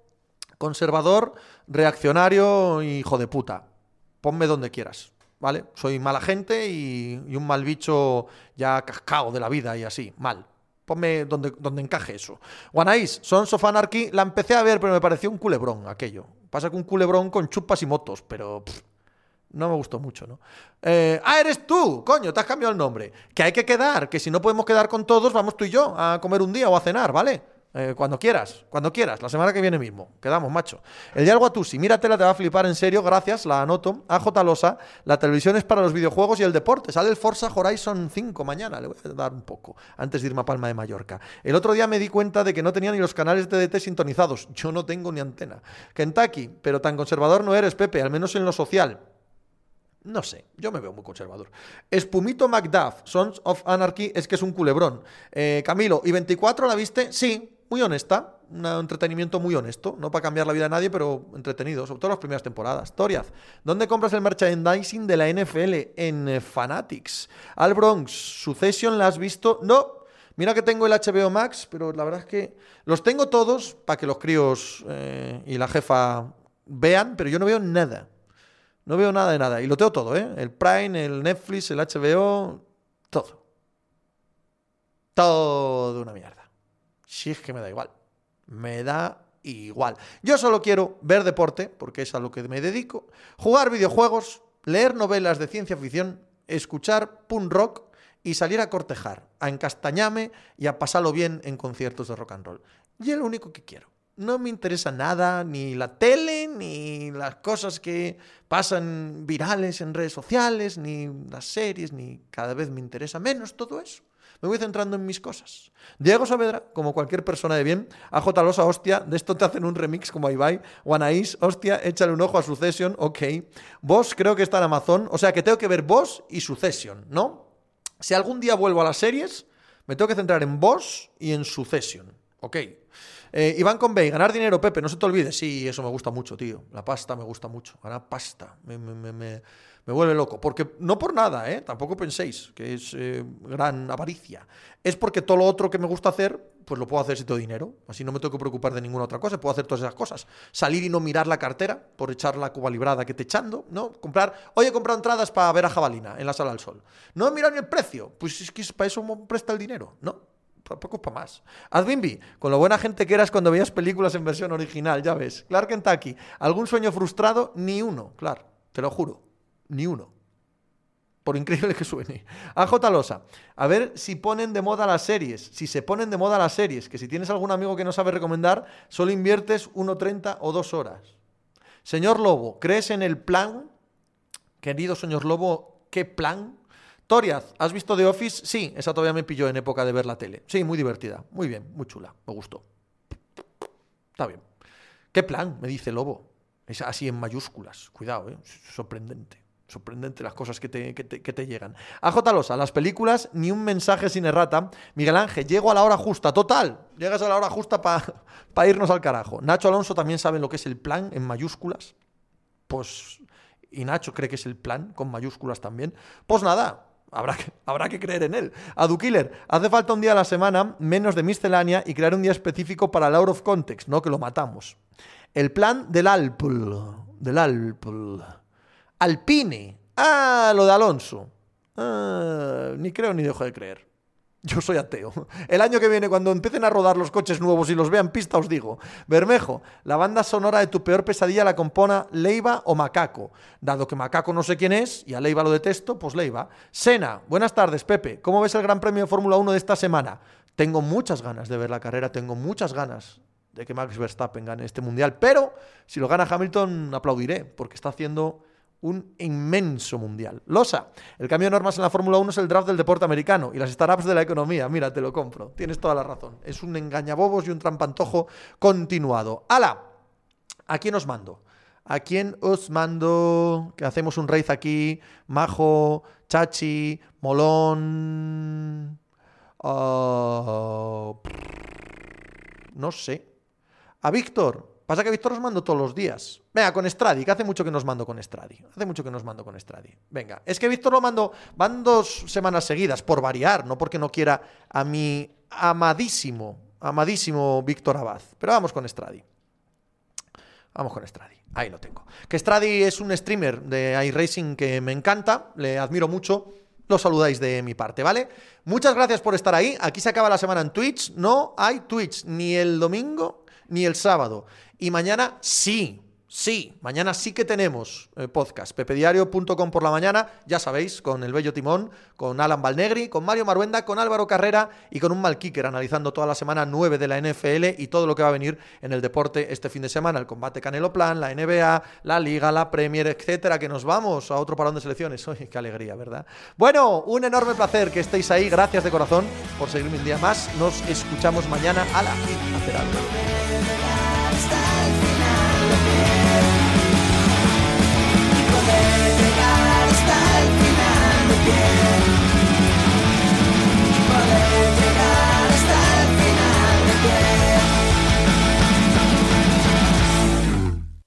conservador, reaccionario, hijo de puta. Ponme donde quieras, ¿vale? Soy mala gente y, y un mal bicho ya cascado de la vida y así, mal. Ponme donde, donde encaje eso. Guanais, Sons of Anarchy, la empecé a ver, pero me pareció un culebrón aquello. Pasa que un culebrón con chupas y motos, pero pff, no me gustó mucho, ¿no? Eh, ah, eres tú, coño, te has cambiado el nombre. Que hay que quedar, que si no podemos quedar con todos, vamos tú y yo a comer un día o a cenar, ¿vale? Eh, cuando quieras, cuando quieras, la semana que viene mismo. Quedamos, macho. El Dialgo Atusi, míratela, te va a flipar en serio, gracias, la anoto. AJ Losa, la televisión es para los videojuegos y el deporte. Sale el Forza Horizon 5 mañana, le voy a dar un poco, antes de irme a Palma de Mallorca. El otro día me di cuenta de que no tenía ni los canales de DT sintonizados. Yo no tengo ni antena. Kentucky, pero tan conservador no eres, Pepe, al menos en lo social. No sé, yo me veo muy conservador. Espumito Macduff, Sons of Anarchy, es que es un culebrón. Eh, Camilo, ¿y 24 la viste? Sí, muy honesta, un entretenimiento muy honesto, no para cambiar la vida de nadie, pero entretenido, sobre todo las primeras temporadas. Toriaz, ¿dónde compras el merchandising de la NFL? En eh, Fanatics. Al Bronx, Succession, ¿la has visto? No. Mira que tengo el HBO Max, pero la verdad es que los tengo todos para que los críos eh, y la jefa vean, pero yo no veo nada. No veo nada de nada. Y lo tengo todo, ¿eh? El Prime, el Netflix, el HBO, todo. Todo una mierda. Si es que me da igual. Me da igual. Yo solo quiero ver deporte, porque es a lo que me dedico, jugar videojuegos, leer novelas de ciencia ficción, escuchar punk rock y salir a cortejar, a encastañarme y a pasarlo bien en conciertos de rock and roll. Y es lo único que quiero. No me interesa nada, ni la tele, ni las cosas que pasan virales en redes sociales, ni las series, ni cada vez me interesa menos todo eso. Me voy centrando en mis cosas. Diego Saavedra, como cualquier persona de bien, AJ Losa, hostia, de esto te hacen un remix como Ibai. Guanaís, hostia, échale un ojo a Succession, ok. Vos creo que está en Amazon, o sea que tengo que ver Vos y Succession, ¿no? Si algún día vuelvo a las series, me tengo que centrar en Vos y en Succession, ok. Eh, Iván Convey, ganar dinero, Pepe, no se te olvide. Sí, eso me gusta mucho, tío. La pasta me gusta mucho. Ganar pasta me, me, me, me, vuelve loco. Porque no por nada, ¿eh? Tampoco penséis que es eh, gran avaricia. Es porque todo lo otro que me gusta hacer, pues lo puedo hacer si tengo dinero. Así no me tengo que preocupar de ninguna otra cosa. Puedo hacer todas esas cosas. Salir y no mirar la cartera por echar la cuba librada que te echando, ¿no? Comprar, oye, he comprado entradas para ver a Jabalina en la Sala del Sol. No he mirado ni el precio. Pues es que para eso me presta el dinero, ¿no? Tampoco es para más. Con lo buena gente que eras cuando veías películas en versión original, ya ves. Clark Kentucky, ¿algún sueño frustrado? Ni uno, claro, te lo juro, ni uno. Por increíble que suene. AJ Losa, a ver si ponen de moda las series. Si se ponen de moda las series, que si tienes algún amigo que no sabe recomendar, solo inviertes 1.30 o 2 horas. Señor Lobo, ¿crees en el plan? Querido señor Lobo, ¿qué plan? Toriaz, ¿has visto The Office? Sí, esa todavía me pilló en época de ver la tele. Sí, muy divertida, muy bien, muy chula, me gustó. Está bien. ¿Qué plan? Me dice Lobo. Es así en mayúsculas. Cuidado, ¿eh? sorprendente. Sorprendente las cosas que te, que te, que te llegan. AJ Losa, las películas, ni un mensaje sin errata. Miguel Ángel, llego a la hora justa. Total, llegas a la hora justa para pa irnos al carajo. Nacho Alonso también sabe lo que es el plan en mayúsculas. Pues. Y Nacho cree que es el plan con mayúsculas también. Pues nada, Habrá que, habrá que, creer en él. Adukiller, hace falta un día a la semana, menos de miscelánea, y crear un día específico para el out of context, ¿no? Que lo matamos. El plan del Alpul. Del Alpul. Alpine. Ah, lo de Alonso. Ah, ni creo ni dejo de creer. Yo soy ateo. El año que viene, cuando empiecen a rodar los coches nuevos y los vean pista, os digo. Bermejo, la banda sonora de tu peor pesadilla la compona Leiva o Macaco. Dado que Macaco no sé quién es y a Leiva lo detesto, pues Leiva. Sena, buenas tardes, Pepe. ¿Cómo ves el Gran Premio de Fórmula 1 de esta semana? Tengo muchas ganas de ver la carrera, tengo muchas ganas de que Max Verstappen gane este mundial. Pero si lo gana Hamilton, aplaudiré, porque está haciendo un inmenso mundial. Losa, el cambio de normas en la Fórmula 1 es el draft del deporte americano y las startups de la economía. Mira, te lo compro. Tienes toda la razón. Es un engañabobos y un trampantojo continuado. ¡Hala! ¿A quién os mando? ¿A quién os mando? Que hacemos un raid aquí. Majo, Chachi, Molón. Uh, no sé. a Víctor. Pasa que Víctor os mando todos los días. Venga, con Stradi, que hace mucho que nos mando con Stradi. Hace mucho que nos mando con Stradi. Venga, es que Víctor lo mando, van dos semanas seguidas, por variar, no porque no quiera a mi amadísimo, amadísimo Víctor Abad. Pero vamos con Stradi. Vamos con Stradi. Ahí lo tengo. Que Stradi es un streamer de iRacing que me encanta, le admiro mucho. Lo saludáis de mi parte, ¿vale? Muchas gracias por estar ahí. Aquí se acaba la semana en Twitch. No hay Twitch ni el domingo ni el sábado. Y mañana sí, Sí, mañana sí que tenemos eh, podcast. pepediario.com por la mañana, ya sabéis, con el bello timón, con Alan Balnegri, con Mario Maruenda, con Álvaro Carrera y con un Malkicker analizando toda la semana 9 de la NFL y todo lo que va a venir en el deporte este fin de semana, el combate Canelo Plan, la NBA, la Liga, la Premier, etcétera, que nos vamos a otro parón de selecciones. Uy, qué alegría, ¿verdad? Bueno, un enorme placer que estéis ahí. Gracias de corazón por seguirme un día más. Nos escuchamos mañana a la hacer.